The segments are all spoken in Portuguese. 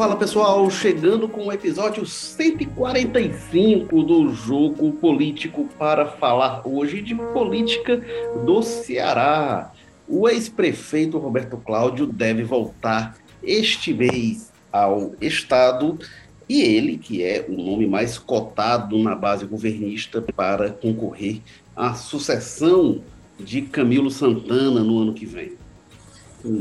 Fala pessoal, chegando com o episódio 145 do Jogo Político para falar hoje de política do Ceará. O ex-prefeito Roberto Cláudio deve voltar este mês ao Estado e ele, que é o nome mais cotado na base governista para concorrer à sucessão de Camilo Santana no ano que vem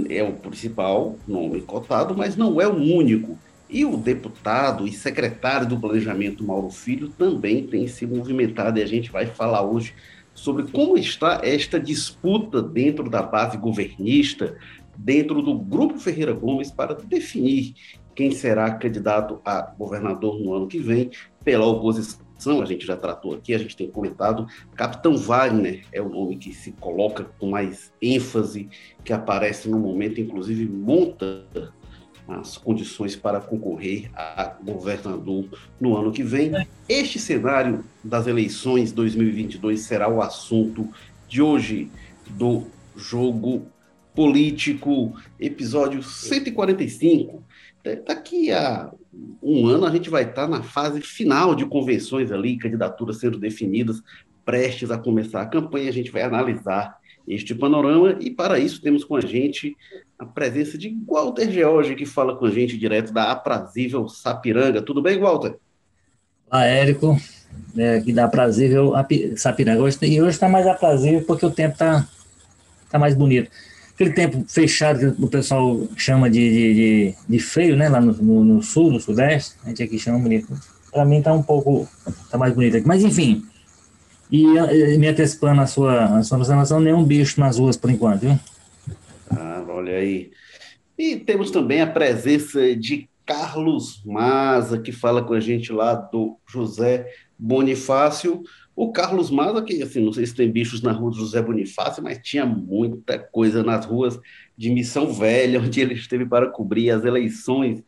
é o principal nome cotado, mas não é o único. E o deputado e secretário do Planejamento, Mauro Filho, também tem se movimentado, e a gente vai falar hoje sobre como está esta disputa dentro da base governista, dentro do Grupo Ferreira Gomes, para definir quem será candidato a governador no ano que vem pela oposição a gente já tratou aqui, a gente tem comentado. Capitão Wagner é o nome que se coloca com mais ênfase, que aparece no momento, inclusive monta as condições para concorrer a governador no ano que vem. Este cenário das eleições 2022 será o assunto de hoje do Jogo Político, episódio 145. Daqui a um ano a gente vai estar na fase final de convenções ali, candidaturas sendo definidas, prestes a começar a campanha, a gente vai analisar este panorama e para isso temos com a gente a presença de Walter George, que fala com a gente direto da aprazível Sapiranga. Tudo bem, Walter? Olá, Érico, é, aqui da aprazível Sapiranga. Hoje, e hoje está mais aprazível porque o tempo está tá mais bonito aquele tempo fechado que o pessoal chama de, de, de, de feio, né? Lá no, no, no, sul, no sudeste, a gente aqui chama bonito. Para mim tá um pouco, tá mais bonito aqui. Mas enfim, e me antecipando a sua, a sua observação, nenhum bicho nas ruas por enquanto, viu? Ah, olha aí. E temos também a presença de Carlos Maza, que fala com a gente lá do José Bonifácio. O Carlos Maza, que assim, não sei se tem bichos na rua do José Bonifácio, mas tinha muita coisa nas ruas de Missão Velha, onde ele esteve para cobrir as eleições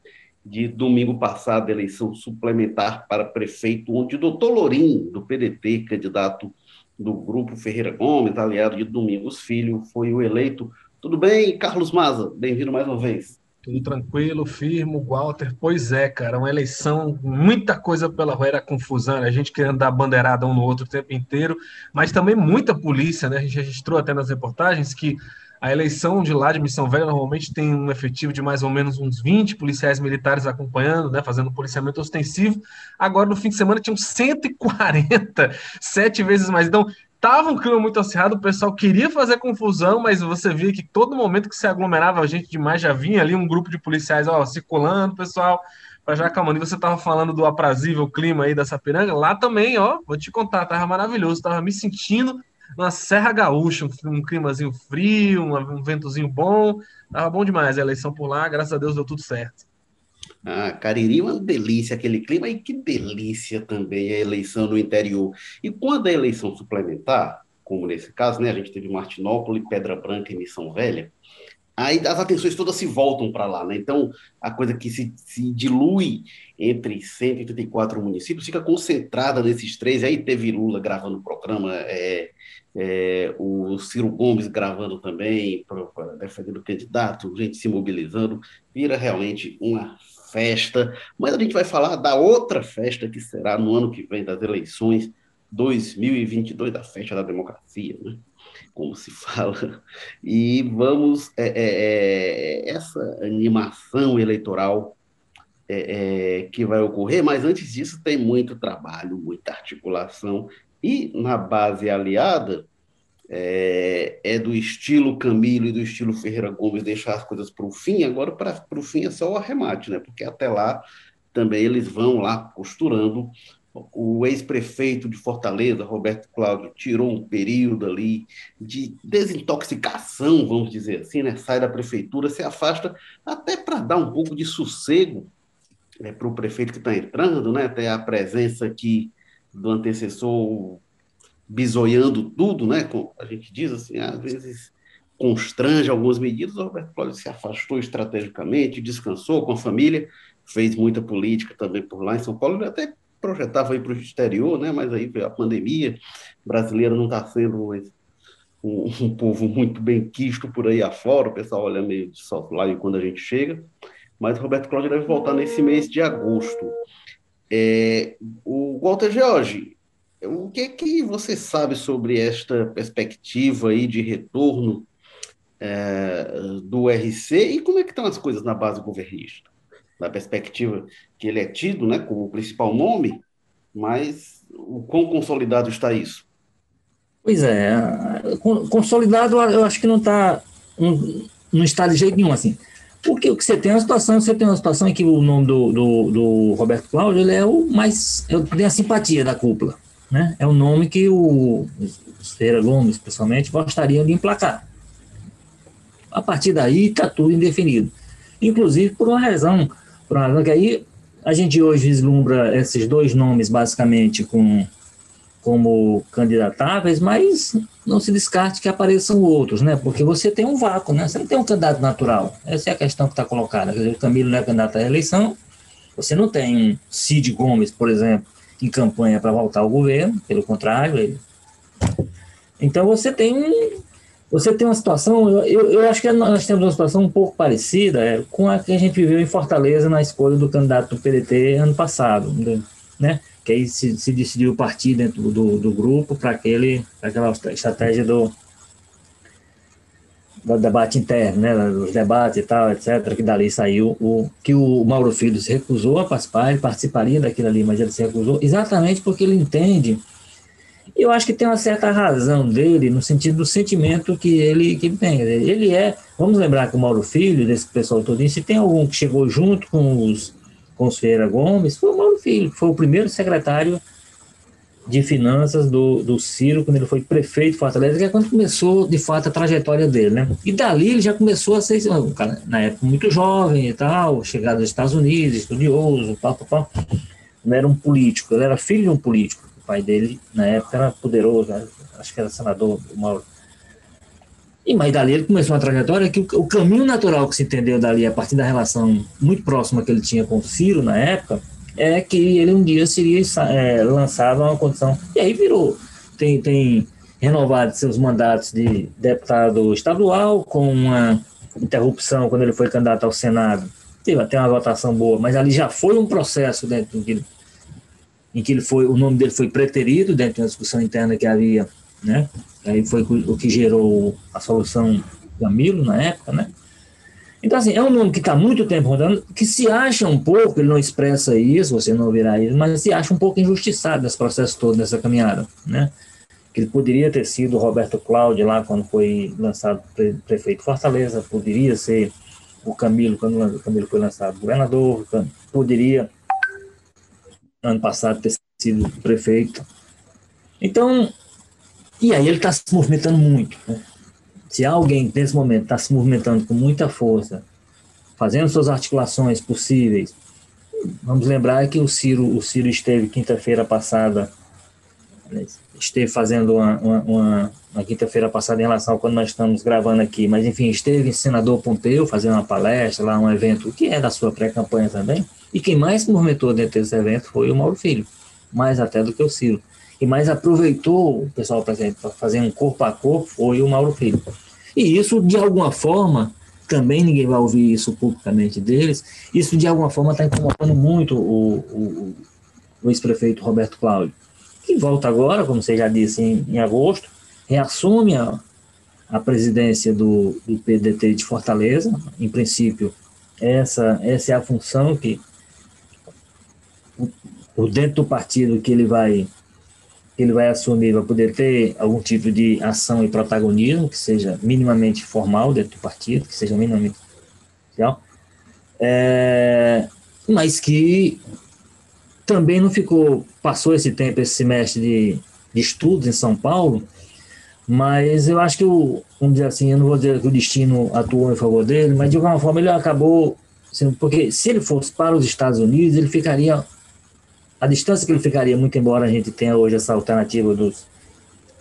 de domingo passado, eleição suplementar para prefeito, onde o doutor Lorim, do PDT, candidato do Grupo Ferreira Gomes, aliado de Domingos Filho, foi o eleito. Tudo bem, Carlos Maza? Bem-vindo mais uma vez. Tudo tranquilo, firmo, Walter. Pois é, cara, uma eleição, muita coisa pela rua, era confusão, a gente querendo dar bandeirada um no outro o tempo inteiro, mas também muita polícia, né? A gente registrou até nas reportagens que a eleição de lá de Missão Velha normalmente tem um efetivo de mais ou menos uns 20 policiais militares acompanhando, né, fazendo policiamento ostensivo. Agora, no fim de semana, tinham 140, sete vezes mais. Então, Tava um clima muito acirrado, o pessoal queria fazer confusão, mas você via que todo momento que se aglomerava a gente demais, já vinha ali um grupo de policiais ó, circulando, pessoal, para já acalmando. E você tava falando do aprazível clima aí da Sapiranga, lá também, ó, vou te contar, tava maravilhoso, tava me sentindo na Serra Gaúcha, um, climazinho frio, um ventozinho bom, tava bom demais a eleição por lá, graças a Deus deu tudo certo. Ah, Cariri uma delícia aquele clima, e que delícia também a eleição no interior. E quando a eleição suplementar, como nesse caso, né, a gente teve Martinópolis, Pedra Branca e Missão Velha, aí as atenções todas se voltam para lá, né? Então, a coisa que se, se, dilui entre 184 municípios fica concentrada nesses três. Aí teve Lula gravando o programa, é, é, o Ciro Gomes gravando também, defendendo o candidato, gente se mobilizando, vira realmente uma festa, mas a gente vai falar da outra festa que será no ano que vem das eleições 2022, da festa da democracia, né? como se fala. E vamos, é, é, é essa animação eleitoral é, é, que vai ocorrer, mas antes disso tem muito trabalho, muita articulação, e na base aliada, é, é, do estilo Camilo e do estilo Ferreira Gomes deixar as coisas para o fim, agora para o fim é só o arremate, né? Porque até lá também eles vão lá costurando. O ex-prefeito de Fortaleza, Roberto Cláudio, tirou um período ali de desintoxicação, vamos dizer assim, né? Sai da prefeitura, se afasta, até para dar um pouco de sossego né, para o prefeito que está entrando, né? Até a presença aqui do antecessor bisoiando tudo, né? Como a gente diz assim, às vezes constrange algumas medidas. O Roberto Cláudio se afastou estrategicamente, descansou com a família, fez muita política também por lá em São Paulo. Ele até projetava ir para o exterior, né? Mas aí a pandemia, brasileiro não está sendo um, um, povo muito bem quisto por aí afora, o pessoal olha meio de lá quando a gente chega. mas o Roberto Cláudio deve voltar nesse mês de agosto. É, o Walter George, o que que você sabe sobre esta perspectiva aí de retorno é, do RC e como é que estão as coisas na base governista? Na perspectiva que ele é tido né, como o principal nome, mas o quão consolidado está isso? Pois é, consolidado eu acho que não está não, está de jeito nenhum assim. Porque o que você tem é uma situação, você tem uma situação em que o nome do, do, do Roberto Cláudio ele é o mais. tem a simpatia da cúpula. Né? É o nome que o Ferreira Gomes, pessoalmente, gostariam de emplacar. A partir daí está tudo indefinido. Inclusive por uma razão, por uma razão que aí a gente hoje vislumbra esses dois nomes basicamente com como candidatáveis, mas não se descarte que apareçam outros, né? Porque você tem um vácuo, né? Você não tem um candidato natural. Essa é a questão que está colocada. Quer dizer, o Camilo não é candidato à eleição, você não tem um Cid Gomes, por exemplo, em campanha para voltar ao governo, pelo contrário, ele... Então você tem você tem uma situação, eu, eu acho que nós temos uma situação um pouco parecida é, com a que a gente viveu em Fortaleza na escolha do candidato do PDT ano passado, né? que aí se, se decidiu partir dentro do, do grupo para aquele aquela estratégia do, do debate interno, né, dos debates e tal, etc, que dali saiu o que o Mauro Filho se recusou a participar, ele participaria daquilo ali, mas ele se recusou exatamente porque ele entende eu acho que tem uma certa razão dele no sentido do sentimento que ele, que tem. Ele é, vamos lembrar que o Mauro Filho, desse pessoal todo, se tem algum que chegou junto com os com os Ferreira Gomes, foi o Mauro Filho, que foi o primeiro secretário de finanças do, do Ciro, quando ele foi prefeito de Fortaleza, que é quando começou, de fato, a trajetória dele, né? E dali ele já começou a ser, um cara, na época, muito jovem e tal, chegado aos Estados Unidos, estudioso, pá, pá, pá. Não era um político, ele era filho de um político. O pai dele, na época, era poderoso, né? acho que era senador, o Mauro. E mais dali ele começou uma trajetória que o, o, caminho natural que se entendeu dali, a partir da relação muito próxima que ele tinha com o Ciro na época, é que ele um dia seria é, lançado a uma condição. E aí virou. Tem, tem renovado seus mandatos de deputado estadual, com uma interrupção quando ele foi candidato ao Senado. Teve até uma votação boa, mas ali já foi um processo dentro do que em que ele foi, o nome dele foi preterido dentro de uma discussão interna que havia né? Aí foi o que gerou a solução Camilo na época, né? Então, assim, é um nome que está muito tempo rodando, que se acha um pouco, ele não expressa isso, você não ouvirá isso, mas se acha um pouco injustiçado nesse processo todo, nessa caminhada, né? Que ele poderia ter sido Roberto Cláudio lá quando foi lançado pre prefeito Fortaleza, poderia ser o Camilo quando o Camilo foi lançado governador, poderia, ano passado, ter sido prefeito. Então, e aí ele está se movimentando muito. Né? Se alguém nesse momento está se movimentando com muita força, fazendo suas articulações possíveis, vamos lembrar que o Ciro, o Ciro esteve quinta-feira passada, né, esteve fazendo uma, uma, uma, uma quinta-feira passada em relação a quando nós estamos gravando aqui, mas enfim, esteve em Senador Pompeu fazendo uma palestra lá, um evento que é da sua pré-campanha também, e quem mais se movimentou dentro desse evento foi o Mauro Filho, mais até do que o Ciro e mais aproveitou o pessoal para fazer um corpo a corpo foi o Mauro Filho. E isso, de alguma forma, também ninguém vai ouvir isso publicamente deles, isso de alguma forma está incomodando muito o, o, o ex-prefeito Roberto Cláudio, que volta agora, como você já disse, em, em agosto, reassume a, a presidência do, do PDT de Fortaleza, em princípio, essa, essa é a função que, por dentro do partido que ele vai que ele vai assumir vai poder ter algum tipo de ação e protagonismo que seja minimamente formal dentro do partido, que seja minimamente social, é, mas que também não ficou, passou esse tempo, esse semestre de, de estudos em São Paulo, mas eu acho que o, vamos dizer assim, eu não vou dizer que o destino atuou em favor dele, mas de alguma forma ele acabou, porque se ele fosse para os Estados Unidos, ele ficaria a distância que ele ficaria, muito embora a gente tenha hoje essa alternativa dos,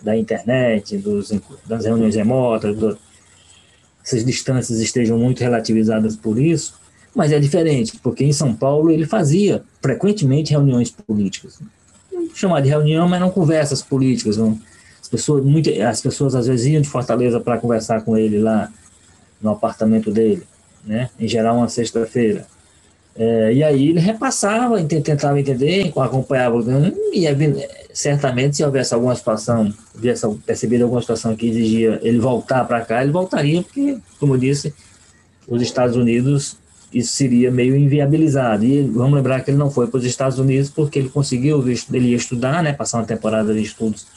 da internet, dos, das reuniões remotas, do, essas distâncias estejam muito relativizadas por isso, mas é diferente, porque em São Paulo ele fazia frequentemente reuniões políticas. Chamar de reunião, mas não conversas políticas. Não. As, pessoas, muito, as pessoas às vezes iam de Fortaleza para conversar com ele lá no apartamento dele, né? em geral uma sexta-feira É, e aí ele repassava, tentava entender, acompanhava, e certamente se houvesse alguma situação, tivesse percebido alguma situação que exigia ele voltar para cá, ele voltaria, porque, como eu disse, os Estados Unidos, isso seria meio inviabilizado. E vamos lembrar que ele não foi para os Estados Unidos porque ele conseguiu, ele ia estudar, né, passar uma temporada de estudos.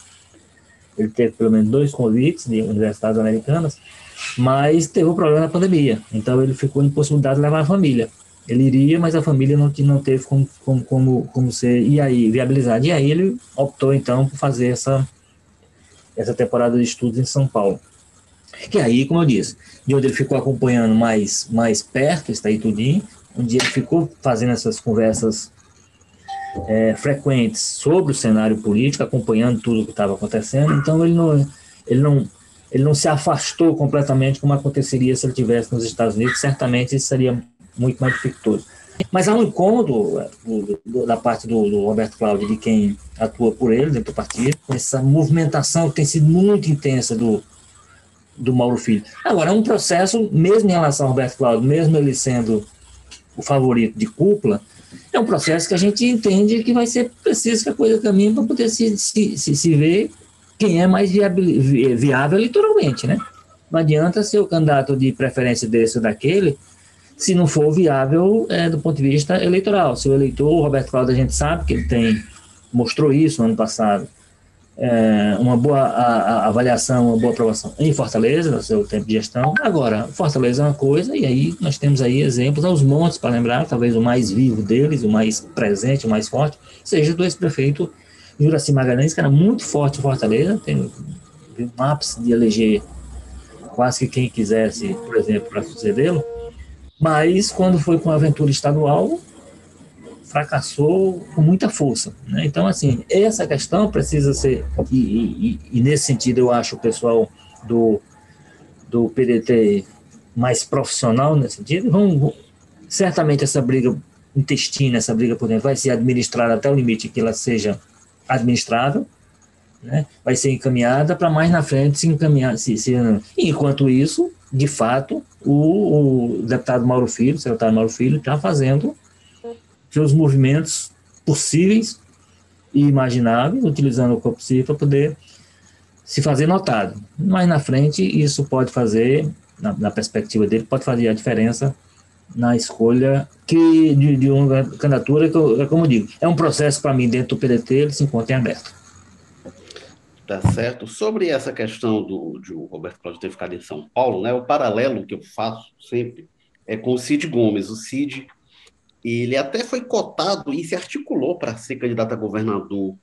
Ele teve pelo menos dois convites de universidades americanas, mas teve o problema da pandemia. Então ele ficou impossibilitado de levar a família. Ele iria, mas a família não, não teve como, como, como, como ser, e aí, viabilizado. E aí ele optou, então, por fazer essa, essa temporada de estudos em São Paulo. Que aí, como eu disse, de onde ele ficou acompanhando mais, mais perto, está aí tudinho, onde ele ficou fazendo essas conversas é, frequentes sobre o cenário político, acompanhando tudo o que estava acontecendo, então ele não, ele não ele não se afastou completamente como aconteceria se ele tivesse nos Estados Unidos, certamente isso seria muito mais dificultoso. Mas há um incômodo do, do, da parte do, do, Roberto Cláudio, de quem atua por ele dentro do partido, com essa movimentação que tem sido muito intensa do, do Mauro Filho. Agora, é um processo, mesmo em relação ao Roberto Cláudio, mesmo ele sendo o favorito de cúpula, é um processo que a gente entende que vai ser preciso que a coisa caminhe para poder se, se, se, se ver quem é mais viável, viável eleitoralmente, né? Não adianta ser o candidato de preferência desse ou daquele, se não for viável é, do ponto de vista eleitoral. Se o eleitor, o Roberto Cláudio, a gente sabe que ele tem, mostrou isso no ano passado, é, uma boa a, a avaliação, uma boa aprovação em Fortaleza, no seu tempo de gestão. Agora, Fortaleza é uma coisa, e aí nós temos aí exemplos aos montes para lembrar, talvez o mais vivo deles, o mais presente, o mais forte, seja do ex-prefeito Juraci Magalhães, que era muito forte em Fortaleza, tem um ápice de eleger quase que quem quisesse, por exemplo, para sucedê-lo, mas quando foi com a aventura estadual, fracassou com muita força. Né? Então, assim, essa questão precisa ser, e, e, e, nesse sentido eu acho o pessoal do, do PDT mais profissional nesse sentido, vão, certamente essa briga intestina, essa briga por dentro, vai ser administrada até o limite que ela seja administrável, né? vai ser encaminhada para mais na frente se encaminhar. Se, se, enquanto isso, de fato, o, o deputado Mauro Filho, o secretário Mauro Filho, está fazendo seus movimentos possíveis e imagináveis, utilizando o corpo civil para poder se fazer notado. Mais na frente, isso pode fazer, na, na perspectiva dele, pode fazer a diferença na escolha que de, de uma candidatura que, eu, como eu digo, é um processo para mim dentro do PDT, ele se encontra em aberto. Tá certo. Sobre essa questão do, de o Roberto Cláudio ter ficado em São Paulo, né, o paralelo que eu faço sempre é com o Cid Gomes. O Cid, ele até foi cotado e se articulou para ser candidato a governador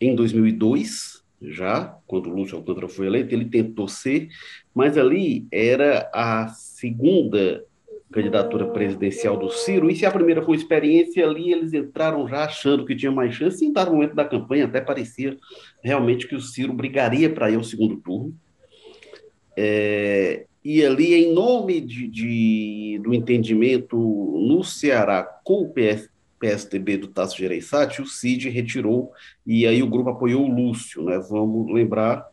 em 2002, já, quando o Lúcio Alcântara foi eleito, ele tentou ser, mas ali era a segunda candidatura presidencial do Ciro, e se a primeira foi experiência ali, eles entraram já achando que tinha mais chance, em dado momento da campanha até parecia realmente que o Ciro brigaria para ir ao segundo turno. É, e ali, em nome de, de, do entendimento no Ceará com o PS, PSDB do Tasso Gereissati, o Cid retirou, e aí o grupo apoiou o Lúcio, né? Vamos lembrar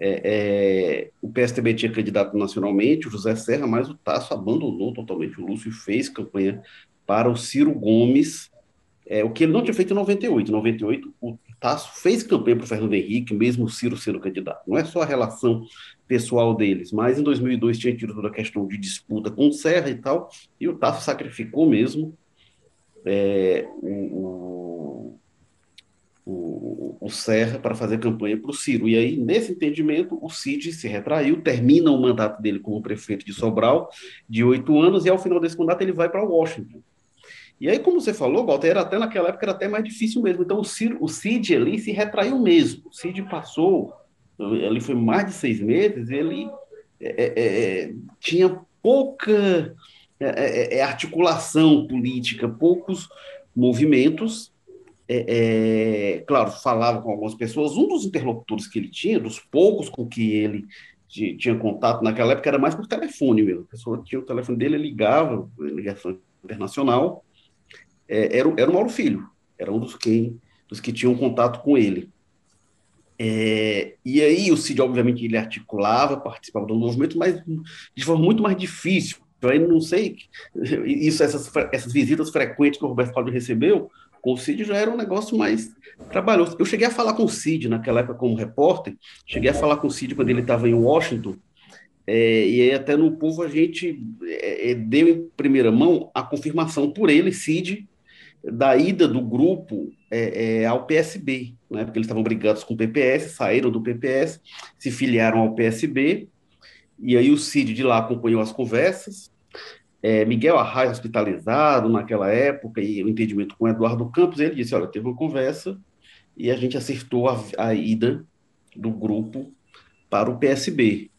é, é, o PSDB tinha candidato nacionalmente, o José Serra, mas o Tasso abandonou totalmente o Lúcio e fez campanha para o Ciro Gomes, é, o que ele não tinha feito em 98. Em 98, o Tasso fez campanha para o Fernando Henrique, mesmo o Ciro sendo candidato. Não é só a relação pessoal deles, mas em 2002 tinha tido toda a questão de disputa com o Serra e tal, e o Tasso sacrificou mesmo é, o, o Serra para fazer campanha para o Ciro. E aí, nesse entendimento, o Cid se retraiu, termina o mandato dele como prefeito de Sobral, de oito anos, e ao final desse mandato ele vai para Washington. E aí, como você falou, Walter, até naquela época era até mais difícil mesmo. Então, o, Ciro, o Cid ali se retraiu mesmo. O Cid passou, ele foi mais de seis meses, ele é, é, é tinha pouca é, é, é, articulação política, poucos movimentos, é, é, claro, falava com algumas pessoas. Um dos interlocutores que ele tinha, dos poucos com que ele tinha contato naquela época, era mais por telefone mesmo. A pessoa tinha o telefone dele, ligava, ligação internacional. É, era, era o Mauro Filho, era um dos, quem, dos que tinham contato com ele. É, e aí o Cid, obviamente, ele articulava, participava do movimento, mas de forma muito mais difícil, aí não sei, isso, essas, essas visitas frequentes que o Roberto Cláudio recebeu, com o Cid já era um negócio mais trabalhoso. Eu cheguei a falar com o Cid naquela época como repórter, cheguei a falar com o Cid quando ele estava em Washington, é, e aí até no povo a gente é, é, deu em primeira mão a confirmação por ele, Cid, da ida do grupo é, é ao PSB, né, porque eles estavam brigados com o PPS, saíram do PPS, se filiaram ao PSB, e aí o Cid de lá acompanhou as conversas, é, Miguel Arraes hospitalizado naquela época, e o entendimento com Eduardo Campos, ele disse, olha, teve uma conversa, e a gente acertou a, a ida do grupo para o PSB.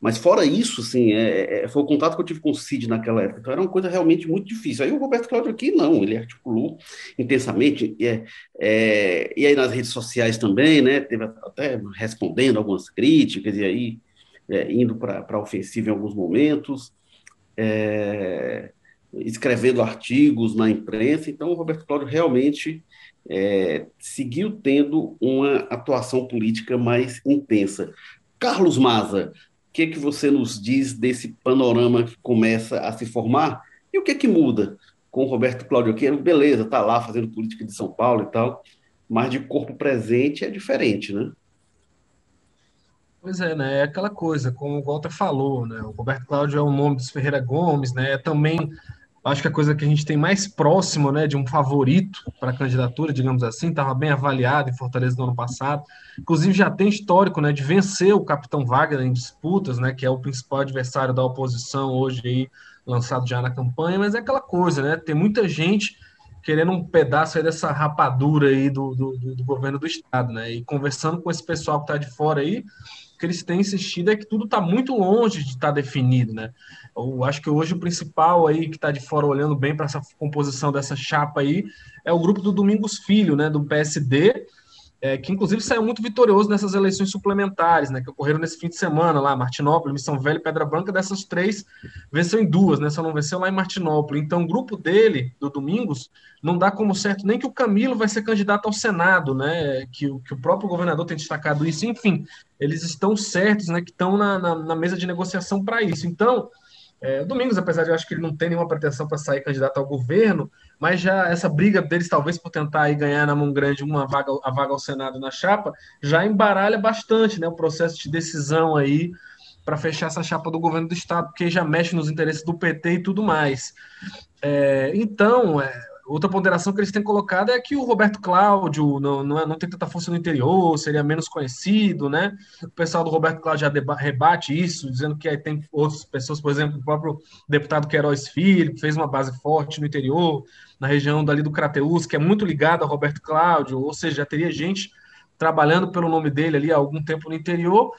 Mas fora isso, assim, é, é, foi o contato que eu tive com o Cid naquela época. Então era uma coisa realmente muito difícil. Aí o Roberto Cláudio aqui, não, ele articulou intensamente, e, é, é, e aí nas redes sociais também, né, teve até respondendo algumas críticas, e aí é, indo para a ofensiva em alguns momentos, é, escrevendo artigos na imprensa. Então o Roberto Cláudio realmente seguiu tendo uma atuação política mais intensa. Carlos Maza, que, que você nos diz desse panorama que começa a se formar? E o que que muda com o Roberto Cláudio Aquino? Beleza, está lá fazendo política de São Paulo e tal, mas de corpo presente é diferente, né? Pois é, né? É aquela coisa, como o Walter falou, né? O Roberto Cláudio é o nome dos Ferreira Gomes, né? É também acho que a coisa que a gente tem mais próximo né, de um favorito para a candidatura, digamos assim, estava bem avaliado em Fortaleza no ano passado. Inclusive já tem histórico né, de vencer o capitão Wagner em disputas, né, que é o principal adversário da oposição hoje aí, lançado já na campanha, mas é aquela coisa, né? Tem muita gente querendo um pedaço aí dessa rapadura aí do, do, do governo do estado, né? E conversando com esse pessoal que está de fora aí, que eles têm insistido é que tudo está muito longe de estar tá definido, né? Eu acho que hoje o principal aí que está de fora olhando bem para essa composição dessa chapa aí é o grupo do Domingos Filho, né? Do PSD, é, que inclusive saiu muito vitorioso nessas eleições suplementares, né, que ocorreram nesse fim de semana lá, Martinópolis, Missão Velha e Pedra Branca, dessas três, venceu em duas, né, só não venceu lá em Martinópolis. Então, o grupo dele, do Domingos, não dá como certo nem que o Camilo vai ser candidato ao Senado, né, que, que o próprio governador tem destacado isso, enfim, eles estão certos, né, que estão na, na, na mesa de negociação para isso. Então, é, Domingos, apesar de eu acho que ele não tem nenhuma pretensão para sair candidato ao governo, mas já essa briga deles, talvez por tentar ganhar na mão grande uma vaga, a vaga ao Senado na chapa, já embaralha bastante né, o processo de decisão aí para fechar essa chapa do governo do Estado, porque já mexe nos interesses do PT e tudo mais. É, então, é, outra ponderação que eles têm colocado é que o Roberto Cláudio não, não, é, não tem tanta força no interior, seria menos conhecido, né? O pessoal do Roberto Cláudio já rebate isso, dizendo que tem outras pessoas, por exemplo, o próprio deputado Queiroz Filho, que fez uma base forte no interior, na região dali do Crateus, que é muito ligado ao Roberto Cláudio, ou seja, já teria gente trabalhando pelo nome dele ali há algum tempo no interior,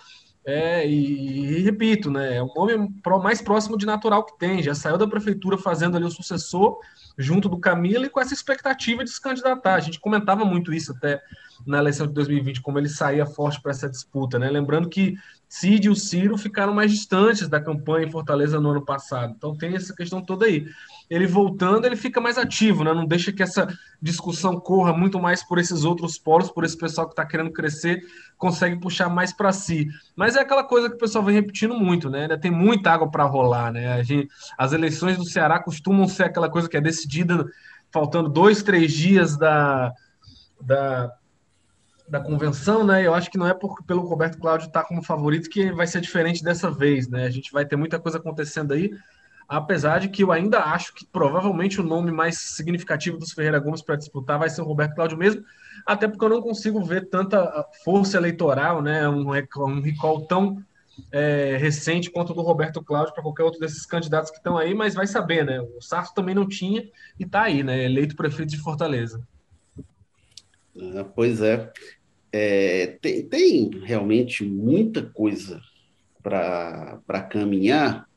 é, e, e, repito, né, é o nome mais próximo de natural que tem. Já saiu da prefeitura fazendo ali o sucessor junto do Camilo e com essa expectativa de se candidatar. A gente comentava muito isso até na eleição de 2020, como ele saía forte para essa disputa, né? Lembrando que Cid e o Ciro ficaram mais distantes da campanha em Fortaleza no ano passado. Então tem essa questão toda aí. Ele voltando, ele fica mais ativo, né? Não deixa que essa discussão corra muito mais por esses outros polos, por esse pessoal que está querendo crescer, consegue puxar mais para si. Mas é aquela coisa que o pessoal vem repetindo muito, né? Ainda tem muita água para rolar, né? Gente, as eleições do Ceará costumam ser aquela coisa que é decidida faltando dois, três dias da, da da convenção, né? Eu acho que não é por, pelo Roberto Cláudio estar tá como favorito que vai ser diferente dessa vez, né? A gente vai ter muita coisa acontecendo aí, apesar de que eu ainda acho que provavelmente o nome mais significativo dos Ferreira Gomes para disputar vai ser o Roberto Cláudio mesmo, até porque eu não consigo ver tanta ah, força eleitoral, né? Um, um recall tão é, recente quanto o do Roberto Cláudio para qualquer outro desses candidatos que estão aí, mas vai saber, né? O Sarto também não tinha e está aí, né? Eleito prefeito de Fortaleza. Ah, pois é. é tem, tem, realmente muita coisa para caminhar,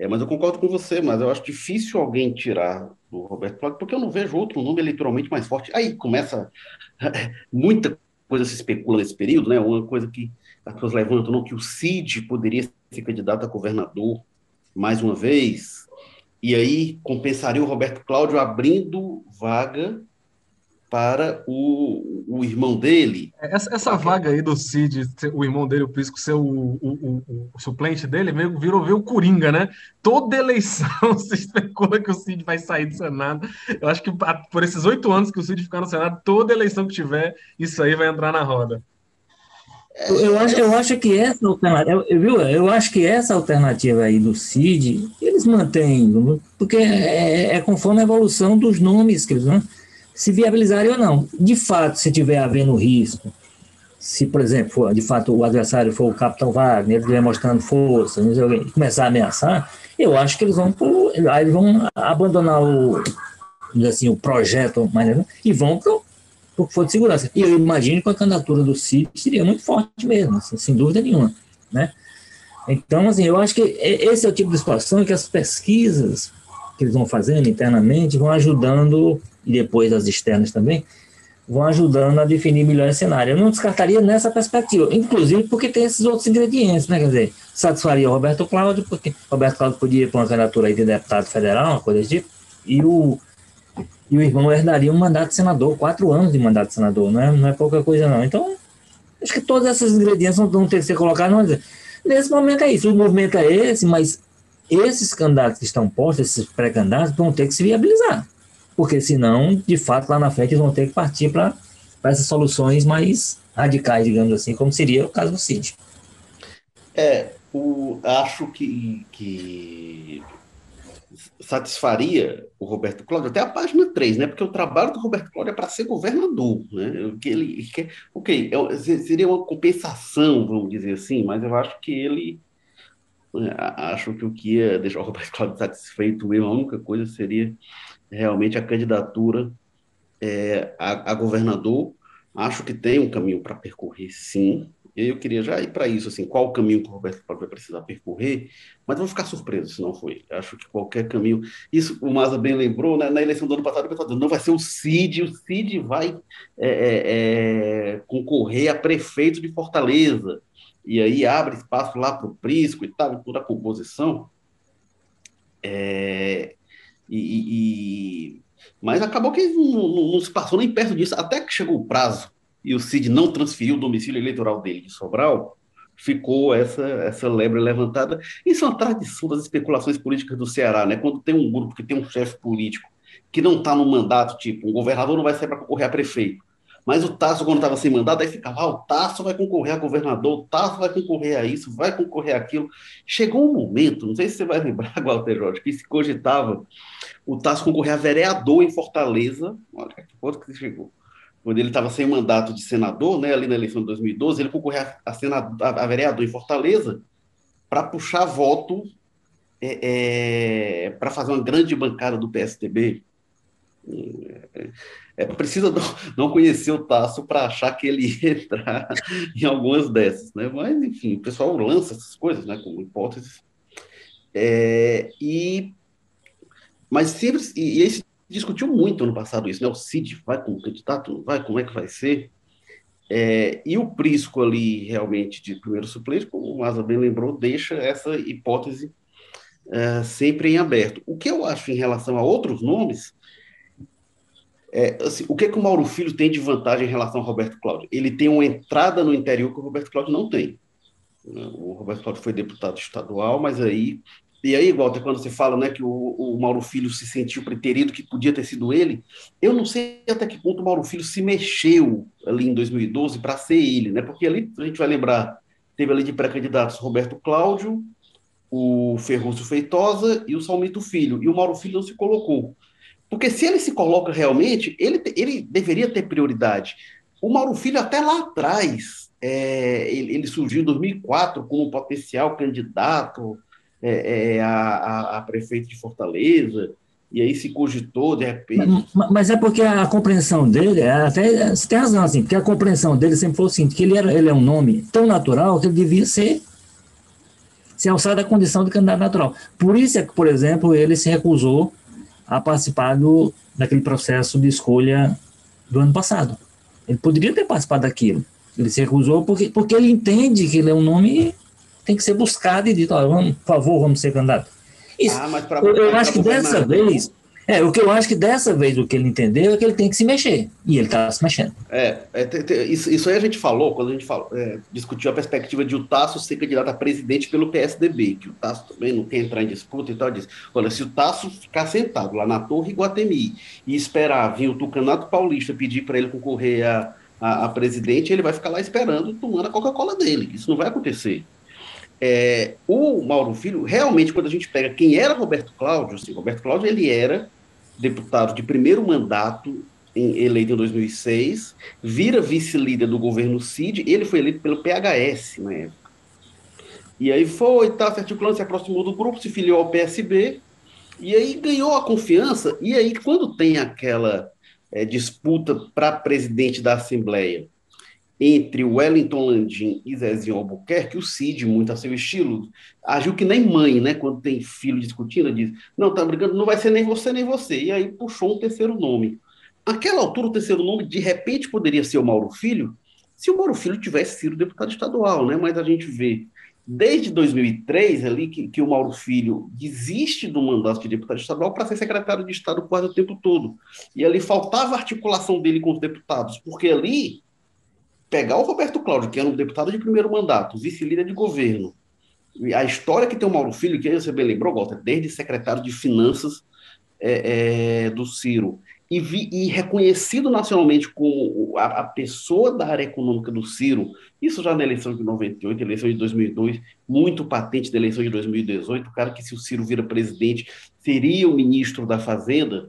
é, mas eu concordo com você, mas eu acho difícil alguém tirar o Roberto Cláudio, porque eu não vejo outro nome eleitoralmente mais forte. Aí começa muita coisa se especula nesse período, né? Uma coisa que as pessoas levantam, não, que o Cid poderia ser candidato a governador mais uma vez, e aí compensaria o Roberto Cláudio abrindo vaga para o, o irmão dele. Essa, essa vaga aí do Cid, o irmão dele, o Prisco, ser o, o, o, o suplente dele, meio virou ver o Coringa, né? Toda eleição se especula que o Cid vai sair do Senado. Eu acho que por esses oito anos que o Cid ficar no Senado, toda eleição que tiver, isso aí vai entrar na roda. Eu acho, eu acho que essa alternativa, viu? Eu acho que essa alternativa aí do CID, eles mantêm, porque é, é conforme a evolução dos nomes que eles vão se viabilizarem ou não. De fato, se tiver havendo risco, se, por exemplo, for, de fato o adversário for o Capitão Wagner, ele estiver mostrando força, começar a ameaçar, eu acho que eles vão, eles vão abandonar o, assim, o projeto e vão para o que for de segurança. E eu imagino que a candidatura do CID seria muito forte mesmo, assim, sem dúvida nenhuma. Né? Então, assim, eu acho que esse é o tipo de situação que as pesquisas que eles vão fazendo internamente vão ajudando e depois as externas também, vão ajudando a definir melhor esse cenário. Eu não descartaria nessa perspectiva, inclusive porque tem esses outros ingredientes, né? Quer dizer, satisfaria o Roberto Cláudio, porque Roberto Cláudio podia ir para uma candidatura aí de deputado federal, uma coisa tipo, e o, e o irmão herdaria um mandato de senador, quatro anos de mandato de senador, não é, não é pouca coisa não. Então, acho que todos esses ingredientes vão ter que ser colocados. Nesse momento é isso, o movimento é esse, mas esses candidatos que estão postos, esses pré-candidatos, vão ter que se viabilizar porque senão, de fato, lá na frente eles vão ter que partir para essas soluções mais radicais, digamos assim, como seria o caso do CID. É, o, acho que, que satisfaria o Roberto Cláudio, até a página 3, né? Porque o trabalho do Roberto Cláudio é para ser governador, né? Que ele quer, ok, é, seria uma compensação, vamos dizer assim, mas eu acho que ele acho que o que ia deixar o Roberto Cláudio satisfeito mesmo, a única coisa seria realmente a candidatura é, a, a, governador. Acho que tem um caminho para percorrer, sim. Eu queria já ir para isso, assim, qual o caminho que o Roberto Cláudio vai precisar percorrer, mas vou ficar surpreso se não foi. Acho que qualquer caminho. Isso o Maza bem lembrou, né, na eleição do ano passado, o pessoal não vai ser o Cid, o Cid vai é, é, concorrer a prefeito de Fortaleza. E aí abre espaço lá para o Prisco e tal, toda a composição. É, e, e, mas acabou que não, não, não, se passou nem perto disso, até que chegou o prazo e o Cid não transferiu o domicílio eleitoral dele de Sobral, ficou essa, essa lebre levantada. Isso é uma tradição das especulações políticas do Ceará, né? Quando tem um grupo que tem um chefe político que não está no mandato, tipo, um governador não vai sair para concorrer a prefeito. Mas o Tasso, quando estava sem mandato, aí ficava, ah, o Tasso vai concorrer a governador, o Tasso vai concorrer a isso, vai concorrer a aquilo. Chegou um momento, não sei se você vai lembrar, Walter Jorge, que se cogitava o Tasso concorrer a vereador em Fortaleza, olha que ponto que chegou. Quando ele estava sem mandato de senador, né, ali na eleição de 2012, ele concorreu a, a, vereador em Fortaleza para puxar voto é, é, para fazer uma grande bancada do PSDB. É, é, precisa não, não, conhecer o Tasso para achar que ele ia entrar em algumas dessas, né? Mas, enfim, o pessoal lança essas coisas, né, como hipóteses. É, e mas sempre, e, e aí se discutiu muito ano passado isso, né? O Cid vai como candidato, não vai, como é que vai ser? É, e o Prisco ali, realmente, de primeiro suplente, como o Maza bem lembrou, deixa essa hipótese é, sempre em aberto. O que eu acho em relação a outros nomes, é, assim, o que, que o Mauro Filho tem de vantagem em relação ao Roberto Cláudio? Ele tem uma entrada no interior que o Roberto Cláudio não tem. O Roberto Cláudio foi deputado estadual, mas aí e aí, Walter, quando você fala né, que o, o, Mauro Filho se sentiu preterido, que podia ter sido ele, eu não sei até que ponto o Mauro Filho se mexeu ali em 2012 para ser ele, né? Porque ali, a gente vai lembrar, teve ali de pré-candidatos Roberto Cláudio, o Ferrúcio Feitosa e o Salmito Filho, e o Mauro Filho não se colocou. Porque se ele se coloca realmente, ele, ele deveria ter prioridade. O Mauro Filho, até lá atrás, é, ele, ele surgiu em 2004 como potencial candidato é, é, a, a, prefeito de Fortaleza, e aí se cogitou, de repente. Mas, mas é porque a compreensão dele, é até você tem razão, assim, porque a compreensão dele sempre foi assim, que ele, era, ele é um nome tão natural que ele devia ser se alçar da condição de candidato natural. Por isso é que, por exemplo, ele se recusou a participar do, daquele processo de escolha do ano passado. Ele poderia ter participado daquilo. Ele se recusou porque, porque ele entende que ele é um nome tem que ser buscado e dito, vamos, por favor, vamos ser candidato. Isso, ah, eu, eu acho que dessa vez, É, o que eu acho que dessa vez o que ele entendeu é que ele tem que se mexer. E ele está se mexendo. É, é isso, isso, aí a gente falou quando a gente falou, é, discutiu a perspectiva de o Tasso ser candidato a presidente pelo PSDB, que o Tasso também não quer entrar em disputa e tal. Diz, olha, se o Tasso ficar sentado lá na Torre Iguatemi e esperar vir o Tucanato Paulista pedir para ele concorrer a, a, a, presidente, ele vai ficar lá esperando, tomando a Coca-Cola dele. Isso não vai acontecer. É, o Mauro Filho, realmente, quando a gente pega quem era Roberto Cláudio, assim, Roberto Cláudio ele era deputado de primeiro mandato, em, eleito em 2006, vira vice-líder do governo CID, ele foi eleito pelo PHS na época. E aí foi, tá, se articulando, se aproximou do grupo, se filiou ao PSB, e aí ganhou a confiança, e aí quando tem aquela é, disputa para presidente da Assembleia entre Wellington Landim e Zezinho Albuquerque, o Cid, muito a seu estilo, agiu que nem mãe, né? Quando tem filho discutindo, diz: Não, tá brigando, não vai ser nem você nem você. E aí puxou um terceiro nome. Naquela altura, o terceiro nome, de repente, poderia ser o Mauro Filho, se o Mauro Filho tivesse sido deputado estadual, né? Mas a gente vê, desde 2003, ali, que, que o Mauro Filho desiste do mandato de deputado estadual para ser secretário de Estado quase o tempo todo. E ali faltava articulação dele com os deputados, porque ali pegar o Roberto Cláudio, que era um deputado de primeiro mandato, vice-líder de governo, a história que tem o Mauro Filho, que você bem lembrou, Walter, desde secretário de Finanças é, é, do Ciro, e, vi, e, reconhecido nacionalmente como a, a, pessoa da área econômica do Ciro, isso já na eleição de 98, eleição de 2002, muito patente da eleição de 2018, o cara que se o Ciro vira presidente seria o ministro da Fazenda,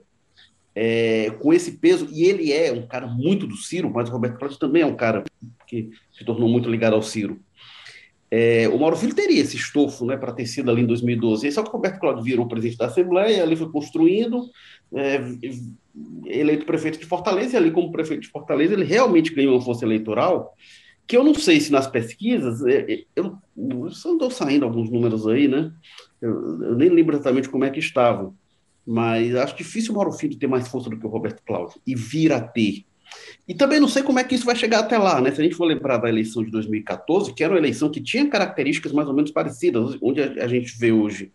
é, com esse peso, e ele é um cara muito do Ciro, mas o Roberto Cláudio também é um cara que se tornou muito ligado ao Ciro. É, o Mauro Filho teria esse estofo né, para ter sido ali em 2012. Só que o Roberto Cláudio virou presidente da Assembleia, ali foi construindo, é, eleito prefeito de Fortaleza, e ali como prefeito de Fortaleza ele realmente ganhou uma força eleitoral, que eu não sei se nas pesquisas, é, é eu, eu só andou saindo alguns números aí, né? Eu, eu nem lembro exatamente como é que estavam, mas acho difícil o Mauro Filho ter mais força do que o Roberto Cláudio, e vir a ter. E também não sei como é que isso vai chegar até lá, né? Se a gente for lembrar da eleição de 2014, que era uma eleição que tinha características mais ou menos parecidas, onde a, gente vê hoje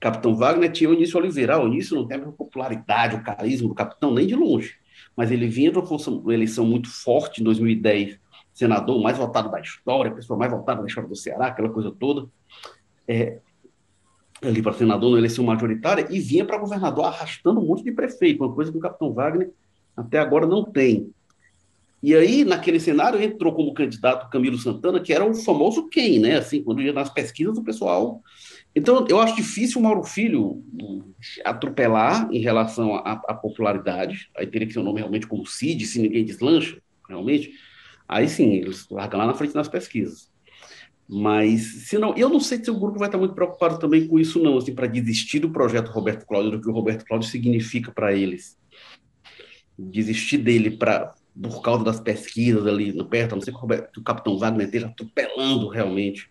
Capitão Wagner tinha o Início Oliveira. O Início não tem a popularidade, o carisma do capitão, nem de longe. Mas ele vinha de uma eleição muito forte em 2010, senador mais votado da história, pessoa mais votada da história do Ceará, aquela coisa toda. É, ali para senador na eleição majoritária e vinha para governador arrastando um monte de prefeito, uma coisa que o capitão Wagner até agora não tem. E aí, naquele cenário, entrou como candidato Camilo Santana, que era o famoso quem, né? Assim, quando ia nas pesquisas, o pessoal. Então, eu acho difícil o Mauro Filho atropelar em relação à, popularidade. Aí teria que ser um nome realmente como Cid, se ninguém deslancha, realmente. Aí sim, eles largam lá na frente nas pesquisas. Mas, se não, eu não sei se o grupo vai estar muito preocupado também com isso, não, assim, para desistir do projeto Roberto Cláudio, do que o Roberto Cláudio significa para eles. Desistir dele para por causa das pesquisas ali no perto, a não ser que o, Roberto, o Capitão Wagner esteja atropelando realmente